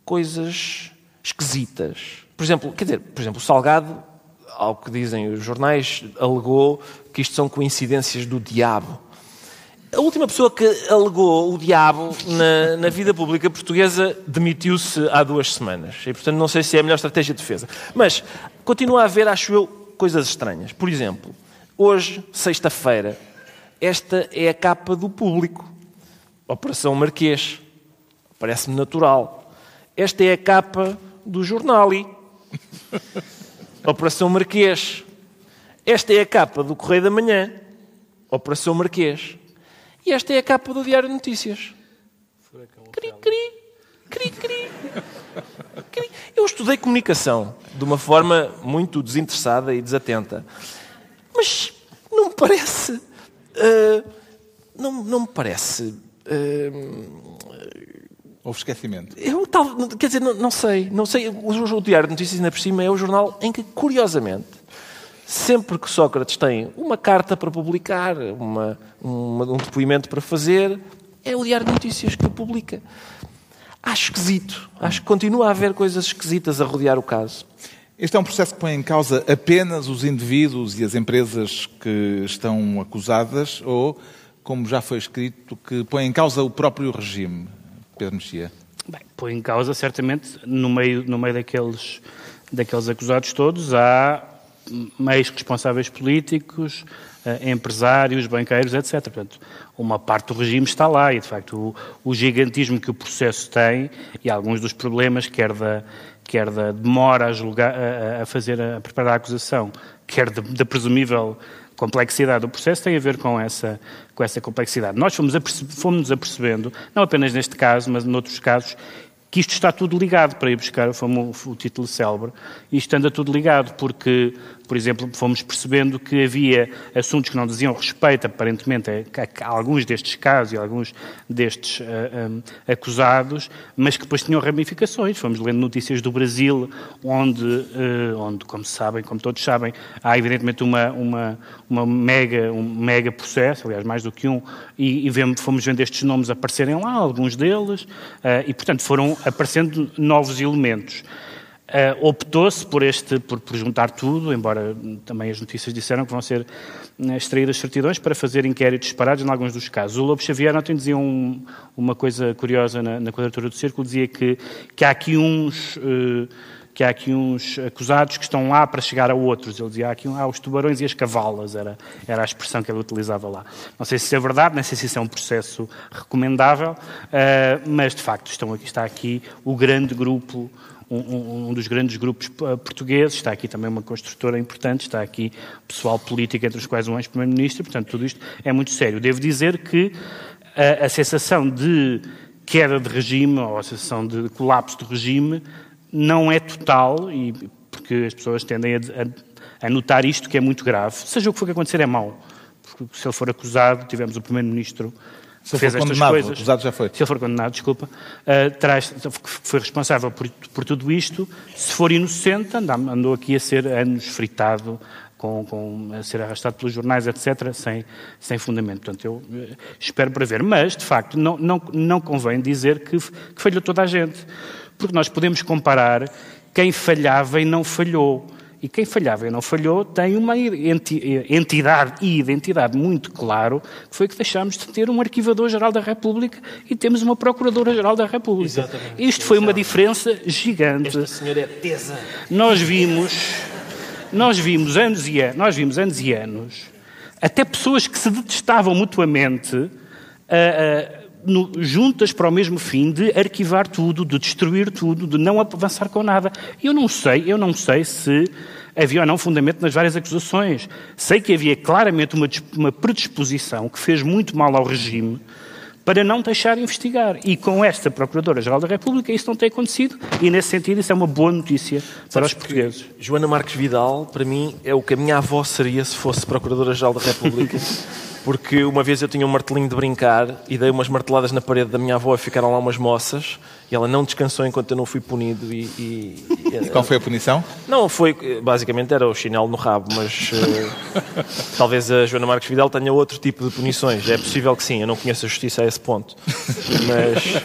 Speaker 3: coisas esquisitas. Por exemplo, quer dizer, por exemplo, o Salgado, ao que dizem os jornais, alegou que isto são coincidências do diabo. A última pessoa que alegou o diabo na, na vida pública portuguesa demitiu-se há duas semanas. E, portanto, não sei se é a melhor estratégia de defesa. Mas continua a haver, acho eu, coisas estranhas. Por exemplo, hoje, sexta-feira, esta é a capa do público. Operação Marquês. Parece-me natural. Esta é a capa do Jornali. Operação Marquês. Esta é a capa do Correio da Manhã. Operação Marquês. E esta é a capa do Diário de Notícias. Cri, cri, cri, cri, cri. Eu estudei comunicação de uma forma muito desinteressada e desatenta. Mas não me parece. Uh, não, não me parece. Uh,
Speaker 1: Houve esquecimento.
Speaker 3: Eu, tal, quer dizer, não, não, sei. Não sei. O, o Diário de Notícias, ainda por cima, é o jornal em que, curiosamente, sempre que Sócrates tem uma carta para publicar, uma, uma, um depoimento para fazer, é o Diário de Notícias que o publica. Acho esquisito. Acho que continua a haver coisas esquisitas a rodear o caso.
Speaker 1: Este é um processo que põe em causa apenas os indivíduos e as empresas que estão acusadas ou, como já foi escrito, que põe em causa o próprio regime? Pedro Mexia.
Speaker 4: Bem, põe em causa, certamente, no meio, no meio daqueles, daqueles acusados todos, há meios responsáveis políticos, eh, empresários, banqueiros, etc. Portanto, uma parte do regime está lá e, de facto, o, o, gigantismo que o processo tem e alguns dos problemas, quer da, quer da demora a, julgar, a, a fazer, a preparar a acusação, quer da presumível complexidade do processo, tem a ver com essa, com essa complexidade. Nós fomos, aperce, fomos apercebendo, não apenas neste caso, mas noutros casos, que isto está tudo ligado, para ir buscar o, famoso, o título célebre, isto anda tudo ligado, porque, por exemplo, fomos percebendo que havia assuntos que não diziam respeito, aparentemente, a, a alguns destes casos e alguns destes uh, eh, um, eh, acusados, mas que depois tinham ramificações. Fomos lendo notícias do Brasil, onde, uh, onde como sabem, como todos sabem, há evidentemente uma, uma, uma mega, um mega processo, aliás, mais do que um, e, e vemos, fomos vendo estes nomes aparecerem lá, alguns deles, uh, e, portanto, foram aparecendo novos elementos. Uh, Optou-se por, este, por, por, juntar tudo, embora também as notícias disseram que vão ser uh, extraídas certidões para fazer inquéritos separados em alguns dos casos. O Lobo Xavier ontem dizia um, uma coisa curiosa na, na quadratura do círculo, dizia que, que há aqui uns... Uh, que há aqui uns acusados que estão lá para chegar a outros. Ele dizia, há aqui há os tubarões e as cavalas, era, era a expressão que ele utilizava lá. Não sei se isso é verdade, nem sei se isso é um processo recomendável, uh, mas de facto estão aqui, está aqui o grande grupo um, um, dos grandes grupos eh, portugueses, está aqui também uma construtora importante, está aqui pessoal político, entre os quais um ex-primeiro-ministro, portanto, tudo isto é muito sério. Devo dizer que a, a sensação de queda de regime, ou a sensação de colapso do regime, não é total, e porque as pessoas tendem a, a, a, notar isto que é muito grave. Seja o que for que acontecer, é mau. Porque se ele for acusado, tivemos o Primeiro-Ministro que fez estas coisas.
Speaker 1: Acusado já foi.
Speaker 4: Se ele for condenado, desculpa, uh, foi responsável por, por, tudo isto. Se for inocente, andou aqui a ser anos fritado com, com, a ser arrastado pelos jornais, etc., sem, sem fundamento. Portanto, eu eh, espero para ver. Mas, de facto, não, não, não convém dizer que, que falhou toda a gente porque nós podemos comparar quem falhava e não falhou. E quem falhava e não falhou tem uma entidade e identidade muito claro, que foi que deixámos de ter um Arquivador-Geral da República e temos uma Procuradora-Geral da República. Exatamente. Isto foi uma diferença gigante.
Speaker 3: Esta senhora é tesa.
Speaker 4: Nós vimos, nós vimos anos e anos, nós vimos anos e anos, até pessoas que se detestavam mutuamente, no, juntas para o mesmo fim de arquivar tudo, de destruir tudo, de não avançar com nada. Eu não sei, eu não sei se havia ou não fundamento nas várias acusações. Sei que havia claramente uma, uma predisposição que fez muito mal ao regime para não deixar investigar. E com esta Procuradora-Geral da República isso não tem acontecido e, nesse sentido, isso é uma boa notícia Sabes para os portugueses.
Speaker 3: Joana Marques Vidal, para mim, é o que a minha avó seria se fosse Procuradora-Geral da República. porque uma vez eu tinha um martelinho de brincar e dei umas marteladas na parede da minha avó e ficaram lá umas moças e ela não descansou enquanto eu não fui punido. E, e,
Speaker 1: e Qual foi a punição?
Speaker 3: Não, foi, basicamente era o chinelo no rabo, mas uh, talvez a Joana Marques Vidal tenha outro tipo de punições. É possível que sim, eu não conheço a justiça a esse ponto. Mas,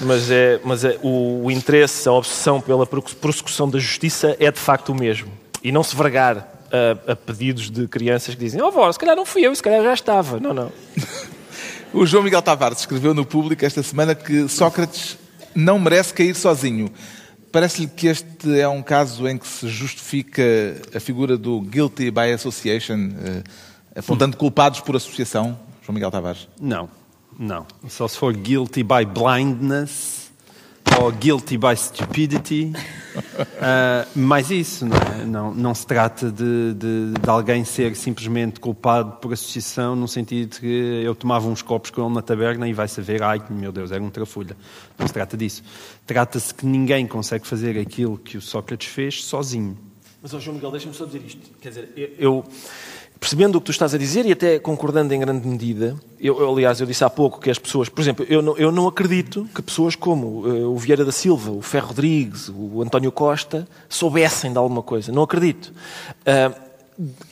Speaker 3: mas, é, mas é, o, o interesse, a obsessão pela prossecução da justiça é de facto o mesmo. E não se vergar a, a, pedidos de crianças que dizem: Oh, vó, se calhar não fui eu, se calhar já estava. Não, não.
Speaker 1: o João Miguel Tavares escreveu no público esta semana que Sócrates não merece cair sozinho. Parece-lhe que este é um caso em que se justifica a figura do guilty by association, eh, apontando culpados por associação, João Miguel Tavares?
Speaker 5: Não, não. Só se for guilty by blindness ou guilty by stupidity. Uh, mas isso, não, é? não, não, se trata de, de, de, alguém ser simplesmente culpado por associação, no sentido de que eu tomava uns copos com ele na taberna e vai saber, ai meu Deus, era um trafulha. Não se trata disso. Trata-se que ninguém consegue fazer aquilo que o Sócrates fez sozinho.
Speaker 3: Mas, oh, João Miguel, deixa-me só dizer isto. Quer dizer, eu, eu percebendo o que tu estás a dizer e até concordando em grande medida, eu, eu, aliás, eu disse há pouco que as pessoas, por exemplo, eu não, eu não acredito que pessoas como uh, o Vieira da Silva, o Ferro Rodrigues, o António Costa, soubessem de alguma coisa. Não acredito. Uh,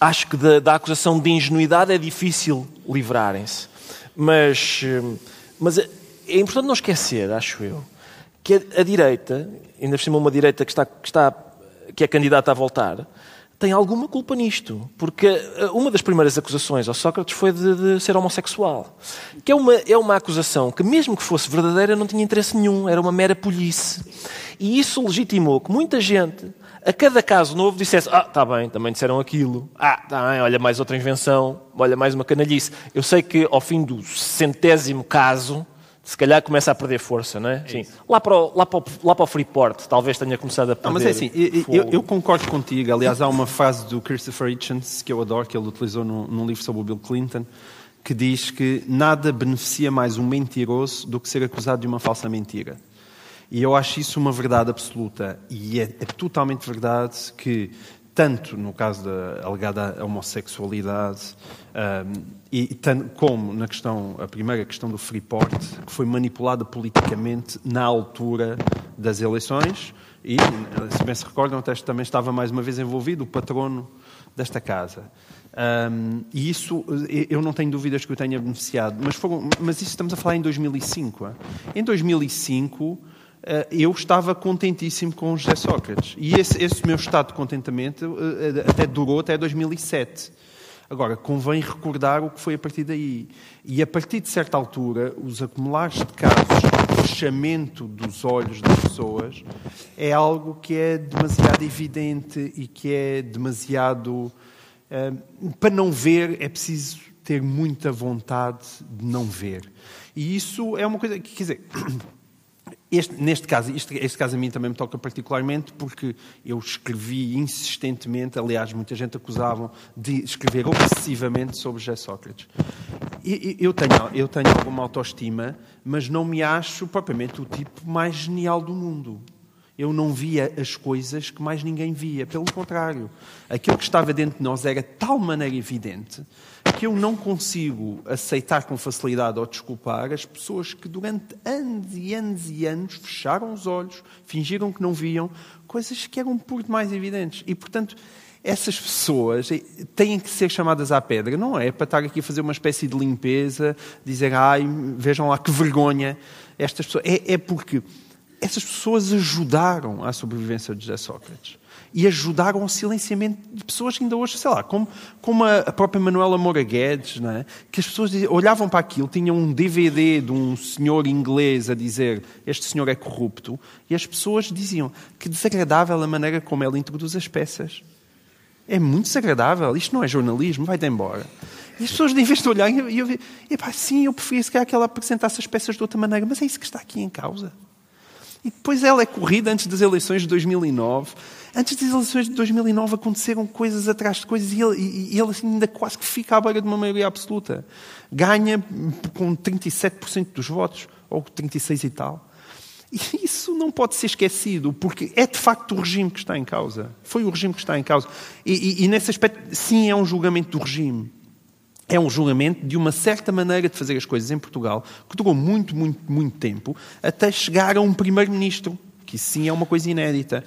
Speaker 3: acho que da, da, acusação de ingenuidade é difícil livrarem-se. Mas, uh, mas é, é importante não esquecer, acho eu, que a, a direita, ainda por cima uma direita que está, que está que é candidata a voltar, tem alguma culpa nisto, porque eh, uma das primeiras acusações ao Sócrates foi de, de, ser homossexual, que é uma, é uma acusação que, mesmo que fosse verdadeira, não tinha interesse nenhum, era uma mera polícia. E isso legitimou que muita gente, a cada caso novo, dissesse: Ah, está bem, também disseram aquilo, ah, está bem, olha mais outra invenção, olha mais uma canalhice. Eu sei que ao fim do centésimo caso se calhar começa a perder força, não é? é Sim. Lá para, o, lá, para o, lá para o Freeport, talvez tenha começado a perder. Não,
Speaker 5: mas é assim, eu, eu, concordo contigo. Aliás, há uma frase do Christopher Hitchens que eu adoro, que ele utilizou num, num livro sobre o Bill Clinton, que diz que nada beneficia mais um mentiroso do que ser acusado de uma falsa mentira. E eu acho isso uma verdade absoluta. E é, é totalmente verdade que, tanto no caso da alegada homossexualidade, e tanto, como na questão, a primeira questão do Freeport, que foi manipulada politicamente na altura das eleições, e, se bem se recordam, até também estava mais uma vez envolvido o patrono desta casa. Um, e isso, eu não tenho dúvidas que eu tenha beneficiado, mas, foram, mas isso estamos a falar em 2005. Em 2005, eh, eu estava contentíssimo com José Sócrates. E esse, esse meu estado de contentamento eh, até durou até 2007. Agora, convém recordar o que foi a partir daí. E a partir de certa altura, os acumulares de casos de fechamento dos olhos das pessoas é algo que é demasiado evidente e que é demasiado. Para não ver, é preciso ter muita vontade de não ver. E isso é uma coisa que, quer dizer. Este, neste caso, este, este, caso a mim também me toca particularmente porque eu escrevi insistentemente, aliás, muita gente acusava de escrever obsessivamente sobre José Sócrates. Eu, tenho, eu tenho alguma autoestima, mas não me acho propriamente o tipo mais genial do mundo. Eu não via as coisas que mais ninguém via. Pelo contrário, aquilo que estava dentro de nós era de tal maneira evidente que eu não consigo aceitar com facilidade ou desculpar as pessoas que durante anos e anos e anos fecharam os olhos, fingiram que não viam coisas que eram por demais evidentes. E, portanto, essas pessoas têm que ser chamadas à pedra. Não é para estar aqui a fazer uma espécie de limpeza, dizer, ai, vejam lá que vergonha estas pessoas. É, é porque essas pessoas ajudaram à sobrevivência de José Sócrates e ajudaram ao silenciamento de pessoas que ainda hoje, sei lá, como, como a própria Manuela Moura Guedes, é? que as pessoas olhavam para aquilo, tinham um DVD de um senhor inglês a dizer este senhor é corrupto, e as pessoas diziam que desagradável a maneira como ele introduz as peças. É muito desagradável, isto não é jornalismo, vai-te embora. E as pessoas, em vez de olhar, e eu, eu, pá, sim, eu preferia que ela apresentasse as peças de outra maneira, mas é isso que está aqui em causa. E depois ela é corrida antes das eleições de 2009. Antes das eleições de 2009 aconteceram coisas atrás de coisas e ele, e ele assim, ainda quase que fica à beira de uma maioria absoluta. Ganha com 37% dos votos, ou 36% e tal. E isso não pode ser esquecido, porque é de facto o regime que está em causa. Foi o regime que está em causa. E, e, e nesse aspecto, sim, é um julgamento do regime é um julgamento de uma certa maneira de fazer as coisas em Portugal, que durou muito, muito, muito tempo, até chegar a um primeiro-ministro que sim é uma coisa inédita.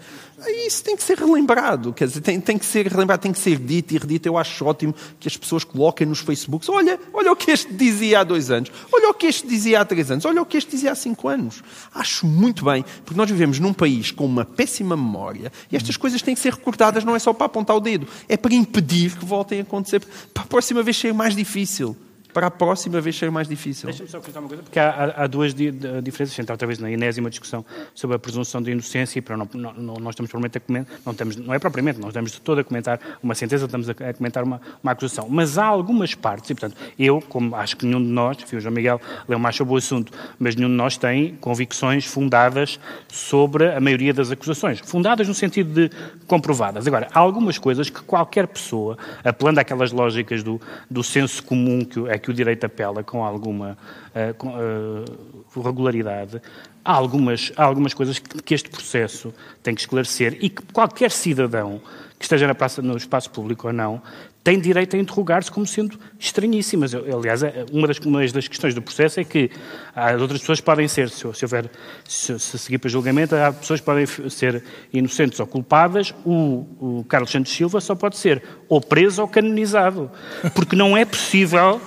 Speaker 5: Isso tem que ser relembrado, quer dizer, tem, tem, que ser relembrado, tem que ser dito e redito. Eu acho ótimo que as pessoas coloquem nos Facebooks, olha, olha o que este dizia há dois anos, olha o que este dizia há três anos, olha o que este dizia há cinco anos. Acho muito bem, porque nós vivemos num país com uma péssima memória e estas coisas têm que ser recordadas, não é só para apontar o dedo, é para impedir que voltem a acontecer, para a próxima vez ser mais difícil para a próxima vez ser mais difícil.
Speaker 4: Deixa-me só acrescentar uma coisa, porque há, há duas di diferenças. Entrar outra vez na enésima discussão sobre a presunção de inocência e para não, não, nós estamos propriamente a comentar, não, estamos, não é propriamente, nós estamos de todo a comentar uma sentença, estamos a, a comentar uma, uma, acusação. Mas há algumas partes, e portanto, eu, como acho que nenhum de nós, enfim, o João Miguel leu mais sobre o assunto, mas nenhum de nós tem convicções fundadas sobre a maioria das acusações. Fundadas no sentido de comprovadas. Agora, há algumas coisas que qualquer pessoa, apelando àquelas lógicas do, do senso comum que é que o direito apela com alguma uh, com, uh, regularidade, há algumas, há algumas coisas que, que, este processo tem que esclarecer e que qualquer cidadão que esteja na praça, no espaço público ou não tem direito a interrogar-se como sendo estranhíssimas. Aliás, é, uma das, uma das questões do processo é que as outras pessoas podem ser, se, se houver, se, se, seguir para julgamento, há pessoas que podem ser inocentes ou culpadas, o, o Carlos Santos Silva só pode ser ou preso ou canonizado. Porque não é possível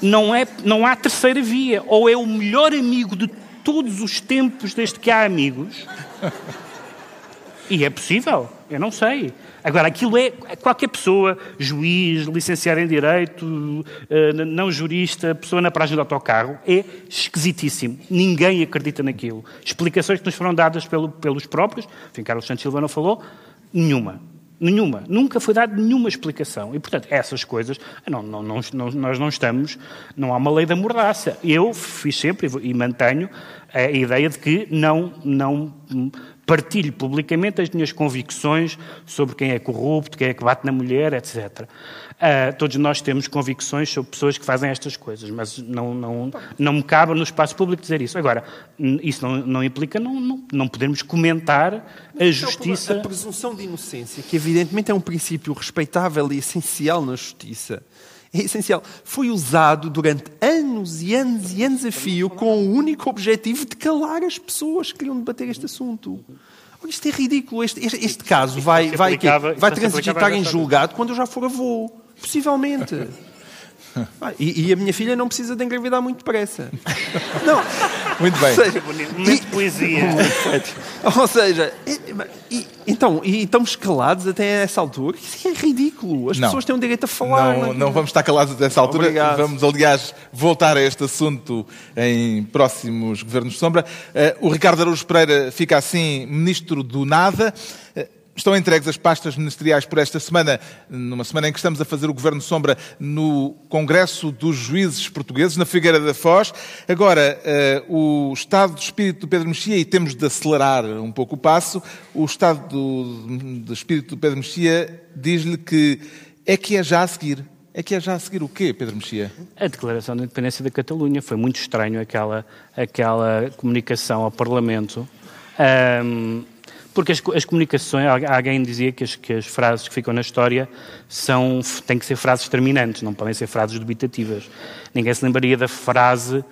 Speaker 4: não, é, não há terceira via. Ou é o melhor amigo de todos os tempos desde que há amigos. E é possível, eu não sei. Agora, aquilo é qualquer pessoa, juiz, licenciado em Direito, eh, não jurista, pessoa na paragem do autocarro, é esquisitíssimo. Ninguém acredita naquilo. Explicações que nos foram dadas pelo, pelos próprios, enfim, Carlos Santos Silva não falou, nenhuma. Nenhuma. Nunca foi dada nenhuma explicação. E, portanto, essas coisas, não, não, não, nós não estamos, não há uma lei da mordaça. Eu fiz sempre e mantenho a ideia de que não, não partilho publicamente as minhas convicções sobre quem é corrupto, quem é que bate na mulher, etc. Uh, todos nós temos convicções sobre pessoas que fazem estas coisas, mas não, não, não me cabe no espaço público dizer isso. Agora, isso não, não implica não, não, não podermos comentar a justiça.
Speaker 5: A presunção de inocência, que evidentemente é um princípio respeitável e essencial na justiça, é essencial. Foi usado durante anos e anos e anos a fio com o único objetivo de calar as pessoas que queriam debater este assunto. Olha, isto é ridículo. Este, este, este caso vai, vai, vai transitar em julgado quando eu já for avô. Possivelmente. Ah, e, e, a minha filha não precisa de engravidar muito depressa.
Speaker 1: Não. Muito bem.
Speaker 4: Ou seja, muito poesia.
Speaker 5: Ou seja, e, então, e estamos calados até essa altura? Isso é ridículo. As não. pessoas têm o direito a falar.
Speaker 1: Não, não vamos estar calados até essa altura. Obrigado. Vamos, aliás, voltar a este assunto em próximos governos de sombra. Uh, o Ricardo Araújo Pereira fica assim ministro do nada. Estão entregues as pastas ministeriais por esta semana, numa semana em que estamos a fazer o Governo Sombra no Congresso dos Juízes Portugueses, na Figueira da Foz. Agora, uh, o estado de espírito do Pedro Mexia, e temos de acelerar um pouco o passo, o estado do, do espírito do Pedro Mexia diz-lhe que é que é já a seguir. É que é já a seguir o quê, Pedro Mexia?
Speaker 4: A declaração da independência da Catalunha. Foi muito estranho aquela, aquela comunicação ao Parlamento. Um, porque as, as, comunicações, alguém dizia que as, que as, frases que ficam na história são, têm que ser frases terminantes, não podem ser frases dubitativas. Ninguém se lembraria da frase uh,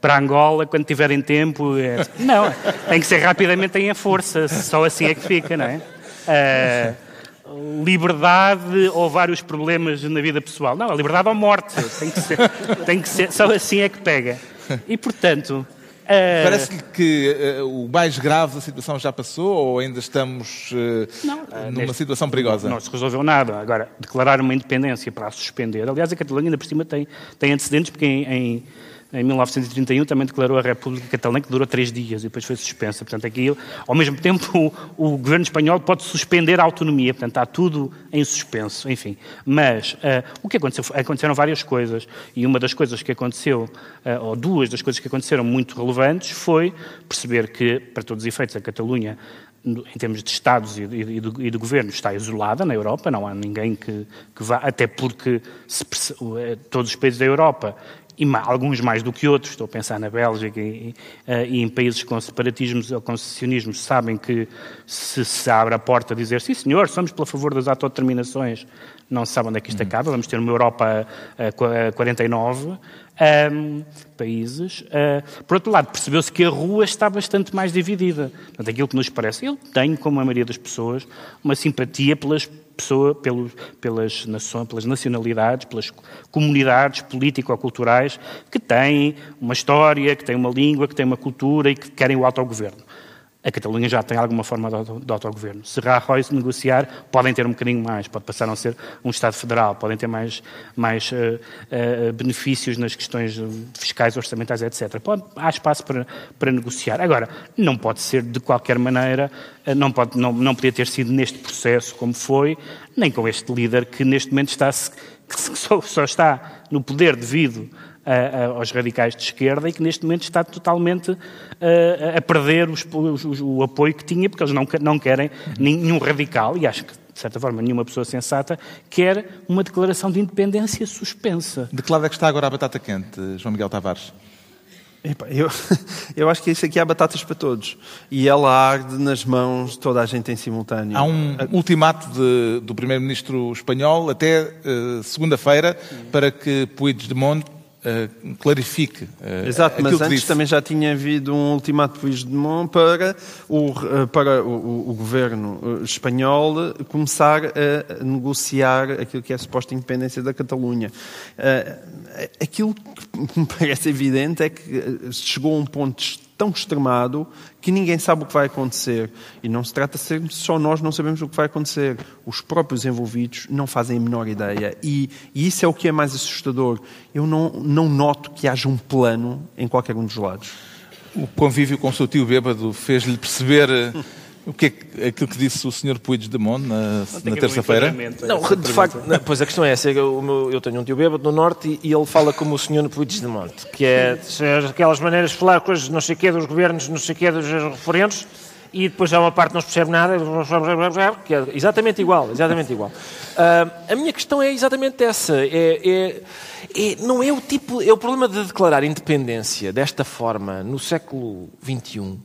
Speaker 4: para Angola quando tiverem tempo. É, não, tem que ser rapidamente em a força, só assim é que fica, não é? Uh, liberdade ou vários problemas na vida pessoal. Não, a liberdade ou morte. Tem que ser, tem que ser só assim é que pega. E, portanto,
Speaker 1: Uh... Parece-lhe que uh, o mais grave da situação já passou ou ainda estamos uh, não, numa neste... situação perigosa?
Speaker 4: Não, não se resolveu nada. Agora, declarar uma independência para a suspender. Aliás, a Catalunha ainda por cima tem, tem antecedentes, porque em, em em 1931 também declarou a República Catalã, que durou três dias e depois foi suspensa. Portanto, aqui, ao mesmo tempo, o, o governo espanhol pode suspender a autonomia. Portanto, está tudo em suspenso, enfim. Mas uh, o que aconteceu? Aconteceram várias coisas e uma das coisas que aconteceu, uh, ou duas das coisas que aconteceram muito relevantes, foi perceber que, para todos os efeitos, a Catalunha em termos de Estados e de, e, governo, está isolada na Europa, não há ninguém que, que vá, até porque eh, todos os países da Europa e alguns mais do que outros, estou a pensar na Bélgica e, eh, e em países com separatismos ou concessionismos, sabem que se se abre a porta a dizer sim senhor, somos pela favor das autodeterminações, não se sabe onde é que isto acaba, vamos ter uma Europa a, a 49 um, países. Uh, por outro lado, percebeu-se que a rua está bastante mais dividida. Portanto, aquilo que nos parece, eu tenho, como a maioria das pessoas, uma simpatia pelas pessoa, pelos, pelas, nações, pelas nacionalidades, pelas comunidades político-culturais que têm uma história, que têm uma língua, que têm uma cultura e que querem o autogoverno. A Catalunha já tem alguma forma de autogoverno. Se Rajoy se negociar, podem ter um bocadinho mais, pode passar a ser um Estado federal, podem ter mais, mais uh, uh, benefícios nas questões fiscais, orçamentais, etc. Pode, há espaço para, para negociar. Agora, não pode ser de qualquer maneira, uh, não, pode, não, não podia ter sido neste processo como foi, nem com este líder que neste momento está, que só, só está no poder devido aos radicais de esquerda e que neste momento está totalmente a perder os, os, o apoio que tinha, porque eles não, não querem nenhum radical, e acho que de certa forma, nenhuma pessoa sensata quer uma declaração de independência suspensa.
Speaker 1: De que lado é que está agora a batata quente, João Miguel Tavares?
Speaker 5: eu, eu acho que isso aqui há batatas para todos. E ela arde nas mãos de toda a gente em simultâneo.
Speaker 1: Há um ultimato de, do Primeiro-Ministro espanhol até uh, segunda-feira para que Puigdemont uh, clarifique uh,
Speaker 5: Exato, mas antes também já tinha havido um ultimato de Puigdemont para o, uh, para o, o, governo espanhol começar a negociar aquilo que é a suposta independência da Catalunha. Aquilo que me parece evidente é que chegou a um ponto tão extremado que ninguém sabe o que vai acontecer. E não se trata de só nós não sabemos o que vai acontecer. Os próprios envolvidos não fazem a menor ideia. E, e isso é o que é mais assustador. Eu não, não noto que haja um plano em qualquer um dos lados.
Speaker 1: O convívio com o seu tio bêbado fez-lhe perceber o que é aquilo que disse o Sr. Puigdemont na, na terça-feira?
Speaker 3: Não, de facto, não, pois a questão é essa. Eu, meu, eu tenho um tio bêbado no Norte e, e, ele fala como o Sr. Puigdemont, que é aquelas maneiras de falar coisas não sei quê dos governos, não sei quê dos referentes, e depois há uma parte que não se percebe nada, que é exatamente igual, exatamente igual. Ah, a minha questão é exatamente essa. É, é- é- não é o tipo, é o problema de declarar independência desta forma no século XXI.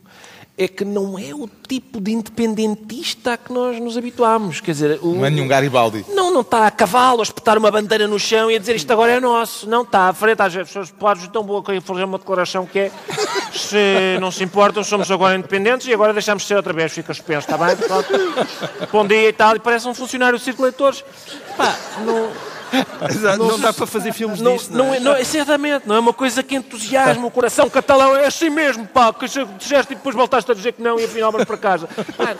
Speaker 3: É que não é o tipo de independentista a que nós nos habituámos. Quer dizer, o,
Speaker 1: Não é nenhum Garibaldi.
Speaker 3: não, não está a cavalo a espetar uma bandeira no chão e a dizer isto agora é nosso. Não está à frente às pessoas pobres tão boa que fazer uma declaração que é se não se importam, somos agora independentes e agora deixamos de ser outra vez. Fica suspenso, está bem? Pronto. Bom dia e tal. E parece um funcionário do Circo de Leitores. Pá, não...
Speaker 5: Exato, Não, dá para fazer filmes
Speaker 3: Não,
Speaker 5: disto,
Speaker 3: não, é, não, é- certamente, não é uma coisa que entusiasma o coração catalão, é assim mesmo, pá, que disseste e depois voltaste a dizer que não e afinal vamos para casa. Pá,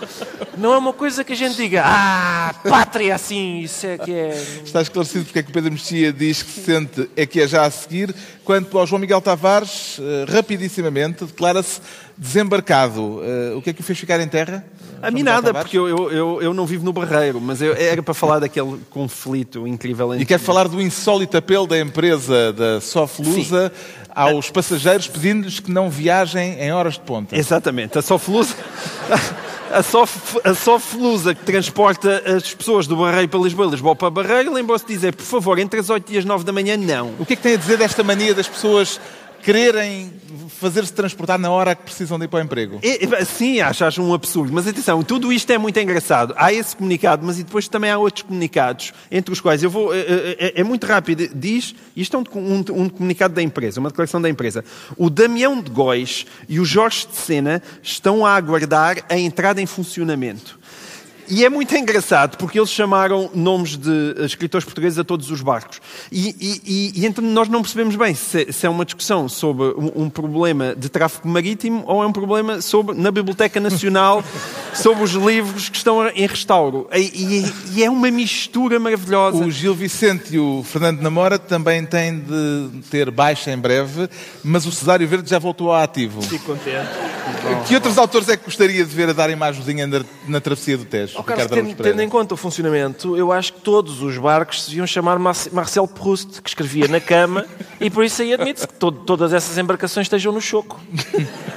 Speaker 3: não é uma coisa que a gente diga, ah, pátria assim, isso é que é.
Speaker 1: Está esclarecido porque é que o Pedro Mexia diz que se sente é que é já a seguir. Quanto ao João Miguel Tavares, eh, rapidissimamente, declara-se desembarcado. Eh, O que é que o fez ficar em terra?
Speaker 5: A mim nada, porque eu, eu, eu, eu não vivo no Barreiro, mas eu- era para falar daquele conflito incrível entre
Speaker 1: E quer falar do insólito apelo da empresa da Soflusa aos passageiros pedindo-lhes que não viajem em horas de ponta.
Speaker 5: Exatamente, a Soflusa. A, Sof, a Soflusa que transporta as pessoas do Barreiro para Lisboa e Lisboa para Barreiro lembrou-se de dizer, por favor, entre as 8 e as 9 da manhã, não.
Speaker 1: O que é que tem a dizer desta mania das pessoas quererem fazer-se transportar na hora que precisam de ir para o emprego?
Speaker 5: É, sim, acho, acho um absurdo. Mas atenção, tudo isto é muito engraçado. Há esse comunicado, mas e depois também há outros comunicados, entre os quais eu vou. É, é- é muito rápido. Diz, isto é um, um- um comunicado da empresa, uma declaração da empresa. O Damião de Góis e o Jorge de Sena estão a aguardar a entrada em funcionamento. E é muito engraçado porque eles chamaram nomes de escritores portugueses a todos os barcos. E, e- e- e então nós não percebemos bem se, se é uma discussão sobre um, um problema de tráfego marítimo ou é um problema sobre, na Biblioteca Nacional sobre os livros que estão em restauro. E, e- e é uma mistura maravilhosa.
Speaker 1: O Gil Vicente e o Fernando Namora também têm de ter baixa em breve, mas o Cesário Verde já voltou ao ativo.
Speaker 3: Fico contente.
Speaker 1: Que outros autores é que gostaria de ver a darem uma ajudinha na, na travessia do Tejo?
Speaker 3: Oh, Carlos, tendo, tendo em conta o funcionamento, eu acho que todos os barcos se deviam chamar Marce- Marcel Proust, que escrevia na cama, e por isso aí admite-se que to- todas essas embarcações estejam no choco.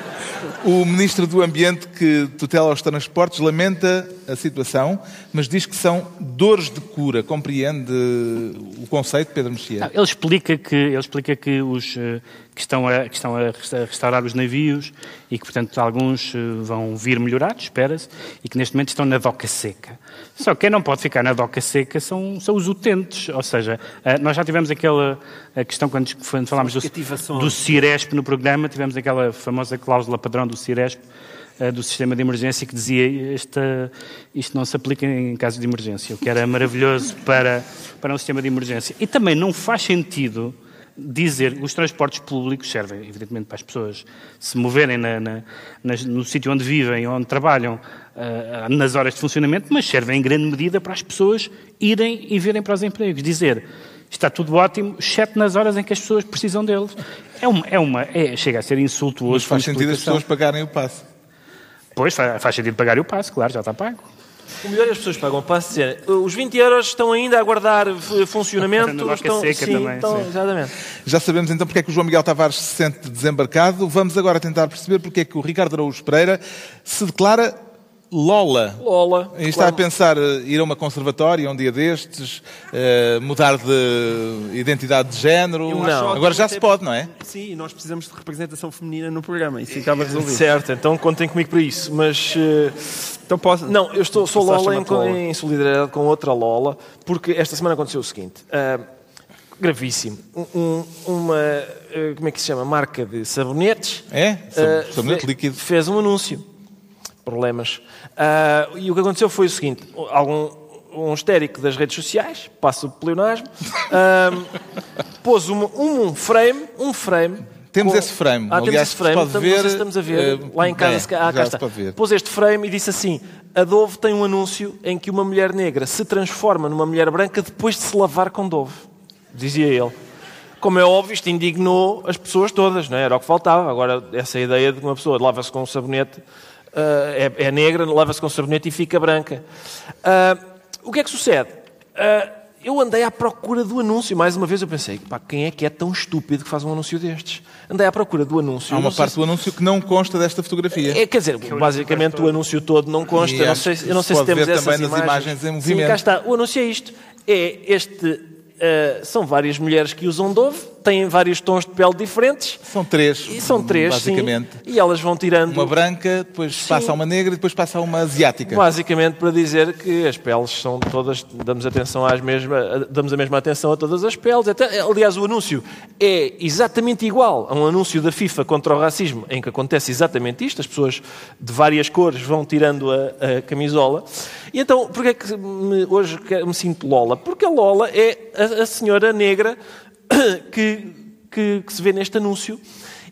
Speaker 1: O Ministro do Ambiente que tutela os transportes lamenta a situação, mas diz que são dores de cura. Compreende o conceito, Pedro Mexia?
Speaker 4: Ele explica que, ele explica que os eh, que estão, a, que estão a resta- a restaurar os navios e que, portanto, alguns eh, vão vir melhorados, espera-se, e que neste momento estão na doca seca. Só que quem não pode ficar na doca seca são, são os utentes, ou seja, eh, nós já tivemos aquela a questão quando, falámos do, do Ciresp no programa, tivemos aquela famosa cláusula padrão do Ciresp, eh, do sistema de emergência que dizia esta, isto não se aplica em caso de emergência, o que era maravilhoso para, para um sistema de emergência. E também não faz sentido dizer que os transportes públicos servem, evidentemente, para as pessoas se moverem na- na- nas- no sítio onde vivem, onde trabalham, ah, nas horas de funcionamento, mas servem em grande medida para as pessoas irem e virem para os empregos. Dizer está tudo ótimo, exceto nas horas em que as pessoas precisam deles. É uma, é uma é- chega a ser insultuoso.
Speaker 1: Mas faz sentido as pessoas pagarem o passe.
Speaker 4: Pois, faz, faz sentido pagar o passo, claro, já está pago.
Speaker 3: O melhor é as pessoas pagam passo dizer os 20 euros estão ainda a aguardar f- funcionamento.
Speaker 4: Na
Speaker 3: estão,
Speaker 4: seca
Speaker 3: sim,
Speaker 4: também,
Speaker 3: estão-
Speaker 4: sim.
Speaker 3: Exatamente.
Speaker 1: Já sabemos então porque é que o João Miguel Tavares se sente desembarcado. Vamos agora tentar perceber porque é que o Ricardo Araújo Pereira se declara Lola.
Speaker 3: Lola.
Speaker 1: E está a pensar eh, ir a uma conservatória um dia destes, eh, mudar de identidade de género.
Speaker 3: Não.
Speaker 1: Agora já se pode, não é?
Speaker 5: Sim, e nós precisamos de representação feminina no programa. Isso ficava resolvido.
Speaker 3: Certo, então contem comigo para isso. Mas eh,
Speaker 5: Então posso.
Speaker 3: Não, eu estou, sou Lola em,
Speaker 5: Lola.
Speaker 3: em solidariedade com outra Lola, porque esta semana aconteceu o seguinte. ah, gravíssimo. Um- um- uma, como é que se chama? Marca de sabonetes.
Speaker 1: É? Sab- sabonete líquido.
Speaker 3: Fez um anúncio. Problemas. Ah, e o que aconteceu foi o seguinte. Algum, um histérico das redes sociais, passa o pleonasmo, ah, pôs um, um frame, um frame
Speaker 1: Temos
Speaker 3: com-
Speaker 1: esse frame.
Speaker 3: Ah, temos
Speaker 1: Aliás,
Speaker 3: esse frame. Estamos, sei
Speaker 1: ver,
Speaker 3: se estamos a ver.
Speaker 1: eh,
Speaker 3: Lá em casa.
Speaker 1: é,
Speaker 3: ah, cá está. Pôs este frame e disse assim: a Dove tem um anúncio em que uma mulher negra se transforma numa mulher branca depois de se lavar com Dove. Dizia ele. Como é óbvio, isto indignou as pessoas todas, não é? Era o que faltava. Agora, essa ideia de que uma pessoa lava-se com um sabonete, ah, é, é negra, lava-se com sabonete e fica branca. Ah, o que é que sucede? Ah, eu andei à procura do anúncio. Mais uma vez eu pensei, pá, quem é que é tão estúpido que faz um anúncio destes? Andei à procura do anúncio.
Speaker 1: Há uma parte
Speaker 3: se-
Speaker 1: do anúncio que não consta desta fotografia.
Speaker 3: É, quer dizer, basicamente o anúncio todo não consta. Eu não sei,
Speaker 1: que
Speaker 3: eu não
Speaker 1: se
Speaker 3: sei se temos essas imagens.
Speaker 1: imagens em
Speaker 3: Sim,
Speaker 1: movimento.
Speaker 3: cá está. O anúncio é isto. É este... eh, são várias mulheres que usam Dove, têm vários tons de pele diferentes.
Speaker 1: São três,
Speaker 3: E são três,
Speaker 1: basicamente.
Speaker 3: sim. E elas vão tirando...
Speaker 1: Uma branca, depois passa uma negra e depois passa uma asiática.
Speaker 3: Basicamente para dizer que as peles são todas, damos atenção às mesmas, damos a mesma atenção a todas as peles. Até, aliás, o anúncio é exatamente igual a um anúncio da FIFA contra o racismo, em que acontece exatamente isto, as pessoas de várias cores vão tirando a, a camisola. E então, porquê é que me- hoje me sinto Lola? Porque a Lola é a, a senhora negra que, que, que se vê neste anúncio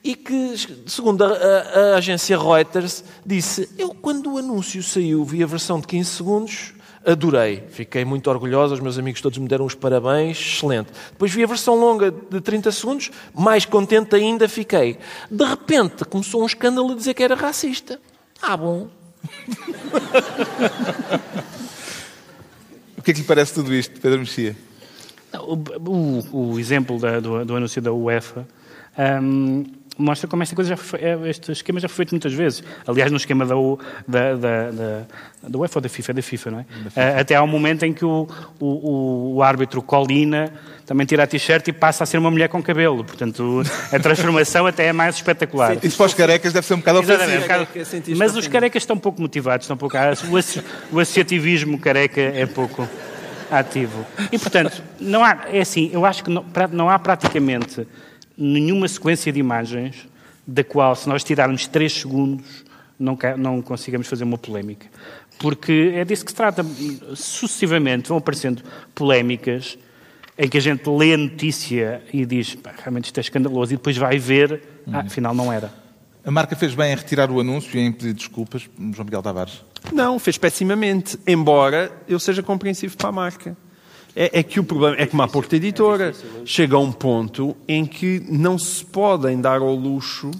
Speaker 3: e que, segundo a, a- a agência Reuters, disse: Eu, quando o anúncio saiu, vi a versão de 15 segundos, adorei. Fiquei muito orgulhosa, os meus amigos todos me deram os parabéns, excelente. Depois vi a versão longa de 30 segundos, mais contente ainda fiquei. De repente, começou um escândalo a dizer que era racista. Ah, bom.
Speaker 1: O que é que lhe parece tudo isto, Pedro Mexia?
Speaker 4: O, o- o exemplo da- do, do anúncio da UEFA hum, mostra como esta coisa já foi, é, este esquema já foi feito muitas vezes. Aliás, no esquema da, da, da, da, da UEFA ou da FIFA, é da FIFA, não é? Ah, até há um momento em que o, o, o árbitro Colina também tira a t-shirt e passa a ser uma mulher com cabelo. Portanto, a transformação até é mais espetacular.
Speaker 1: Isso para os carecas deve ser um bocado ofensivo.
Speaker 4: um bocado- Mas os carecas estão pouco motivados, estão pouco, o, asso- o associativismo careca é pouco ativo. E, portanto, não há, é assim, eu acho que não, não há praticamente nenhuma sequência de imagens da qual, se nós tirarmos 3 segundos, não, não consigamos fazer uma polémica. Porque é disso que se trata. Sucessivamente vão aparecendo polémicas em que a gente lê a notícia e diz "Pá, realmente isto é escandaloso e depois vai ver, ah, afinal não era.
Speaker 1: A marca fez bem em retirar o anúncio e em pedir desculpas, João Miguel Tavares.
Speaker 5: Não, fez pessimamente, embora eu seja compreensivo para a marca. É, é que o problema é como a Porta Editora chega a um ponto em que não se podem dar ao luxo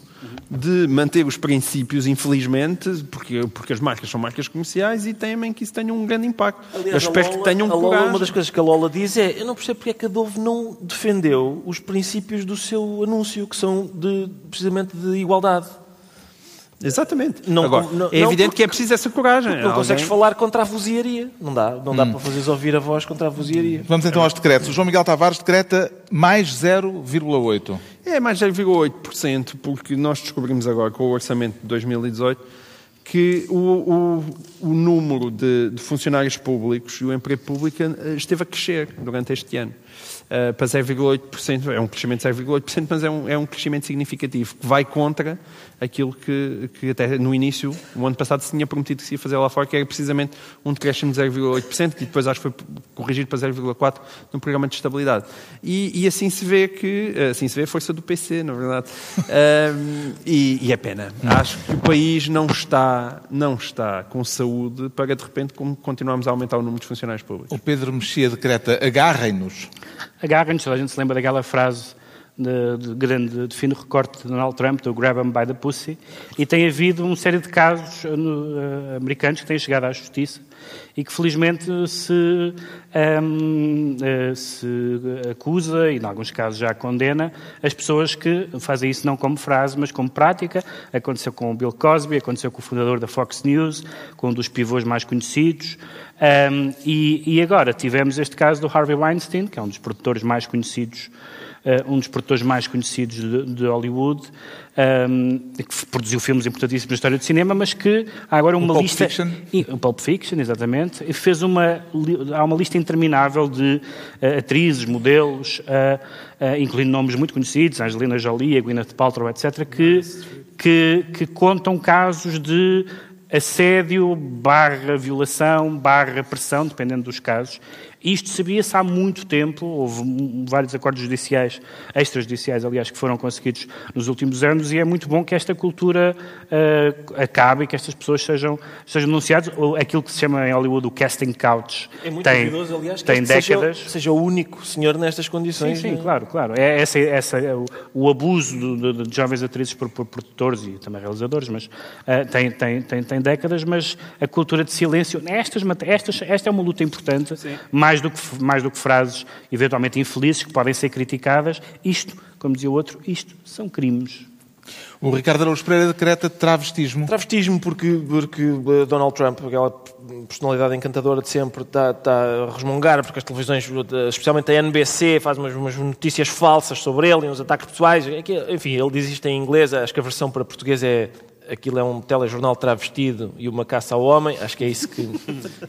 Speaker 5: de manter os princípios, infelizmente, porque, porque as marcas são marcas comerciais e temem que isso tenha um grande impacto. eu espero que tenham
Speaker 3: Lola,
Speaker 5: coragem.
Speaker 3: uma das coisas que a Lola diz é eu não percebo porque é que a Dove não defendeu os princípios do seu anúncio, que são de, precisamente de igualdade.
Speaker 5: Exatamente.
Speaker 3: Não-
Speaker 5: Agora,
Speaker 3: não-
Speaker 5: é evidente
Speaker 3: porque-
Speaker 5: que é preciso essa coragem.
Speaker 3: Não
Speaker 5: Alguém-
Speaker 3: consegues falar contra a vozearia. Não dá, não
Speaker 1: Hum.
Speaker 3: dá para fazeres ouvir a voz contra a vozearia.
Speaker 1: Vamos então aos decretos. O João Miguel Tavares decreta mais 0,8.
Speaker 5: É mais 0,8%, porque nós descobrimos agora com o orçamento de 2018 que o, o- o número de, de funcionários públicos e o emprego público eh, esteve a crescer durante este ano. Eh, para 0,8%, é um crescimento de 0,8%, mas é um, é um crescimento significativo, que vai contra aquilo que, que até no início, o ano passado, se tinha prometido que se ia fazer lá fora, que era precisamente um decréscimo de 0,8%, que depois acho que foi corrigido para 0,4% no programa de estabilidade. E, e assim se vê que, assim se vê a força do PC, na verdade. Ahm, e, e é pena. Acho que o país não está, não está com saúde para, de repente, como continuarmos a aumentar o número de funcionários públicos.
Speaker 1: O Pedro Mexia decreta agarrem-nos.
Speaker 4: Agarrem-nos, toda a gente se lembra daquela frase de, de grande, de fino recorte de Donald Trump, do grab 'em by the pussy, e tem havido uma série de casos eh, no, eh, americanos que têm chegado à justiça e que felizmente se, ehm, eh, se acusa, e em alguns casos já condena, as pessoas que fazem isso não como frase, mas como prática. Aconteceu com o Bill Cosby, aconteceu com o fundador da Fox News, com um dos pivôs mais conhecidos, um, e, e agora tivemos este caso do Harvey Weinstein, que é um dos produtores mais conhecidos, um dos produtores mais conhecidos de, de Hollywood, um, que f- produziu filmes importantíssimos na história do cinema, mas que há agora uma
Speaker 1: Pulp
Speaker 4: lista.
Speaker 1: Fiction?
Speaker 4: E, o Pulp Fiction, exatamente. E fez uma, há uma lista interminável de uh, atrizes, modelos, uh, uh, incluindo nomes muito conhecidos, Angelina Jolie, Gwyneth Paltrow, etc., que, que, que contam casos de assédio barra violação barra pressão, dependendo dos casos. Isto sabia-se há muito tempo, houve vários acordos judiciais, extrajudiciais, aliás, que foram conseguidos nos últimos anos, e é muito bom que esta cultura ah, acabe e que estas pessoas sejam, sejam denunciadas. Ou Aquilo que se chama em Hollywood o casting couch
Speaker 3: É muito
Speaker 4: tem,
Speaker 3: duvidoso, aliás, que
Speaker 4: tem
Speaker 3: este seja-
Speaker 4: décadas.
Speaker 3: Seja, o único senhor nestas
Speaker 4: Sim,
Speaker 3: condições.
Speaker 4: sim,
Speaker 3: né?
Speaker 4: claro, claro. É, essa, essa, é o, o abuso do- do- de, jovens atrizes por, por produtores e também realizadores, mas ah, tem, tem, tem, tem décadas, mas a cultura de silêncio, estas, estas, esta é uma luta importante, mais mais do, que, mais do que frases eventualmente infelizes que podem ser criticadas. Isto, como dizia o outro, isto são crimes.
Speaker 1: O Ricardo Araújo Pereira decreta travestismo.
Speaker 3: Travestismo, porque, porque uh, Donald Trump, aquela personalidade encantadora de sempre, está, está a resmungar, porque as televisões, especialmente a NBC, faz umas, umas notícias falsas sobre ele e uns ataques pessoais. É enfim, ele diz isto em inglês, acho que a versão para português é aquilo é um telejornal travestido e uma caça ao homem, acho que é isso que,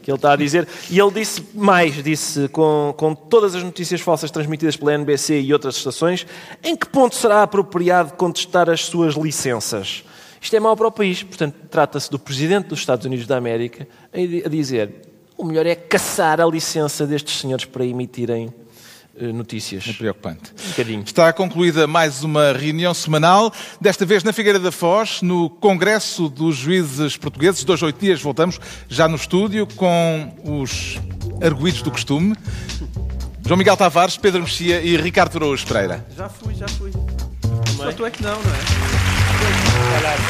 Speaker 3: que ele está a dizer. E ele disse mais, disse com, com todas as notícias falsas transmitidas pela NBC e outras estações, em que ponto será apropriado contestar as suas licenças? Isto é mau para o país, portanto, trata-se do Presidente dos Estados Unidos da América a dizer o melhor é caçar a licença destes senhores para emitirem eh, notícias.
Speaker 1: É preocupante.
Speaker 3: Um bocadinho.
Speaker 1: Está concluída mais uma reunião semanal, desta vez na Figueira da Foz, no Congresso dos Juízes Portugueses. Dois, oito dias voltamos já no estúdio com os arguídos do costume. João Miguel Tavares, Pedro Mexia e Ricardo Araújo Pereira.
Speaker 5: Já fui, já fui. Também. Só tu é que não, não é?
Speaker 3: Caralho.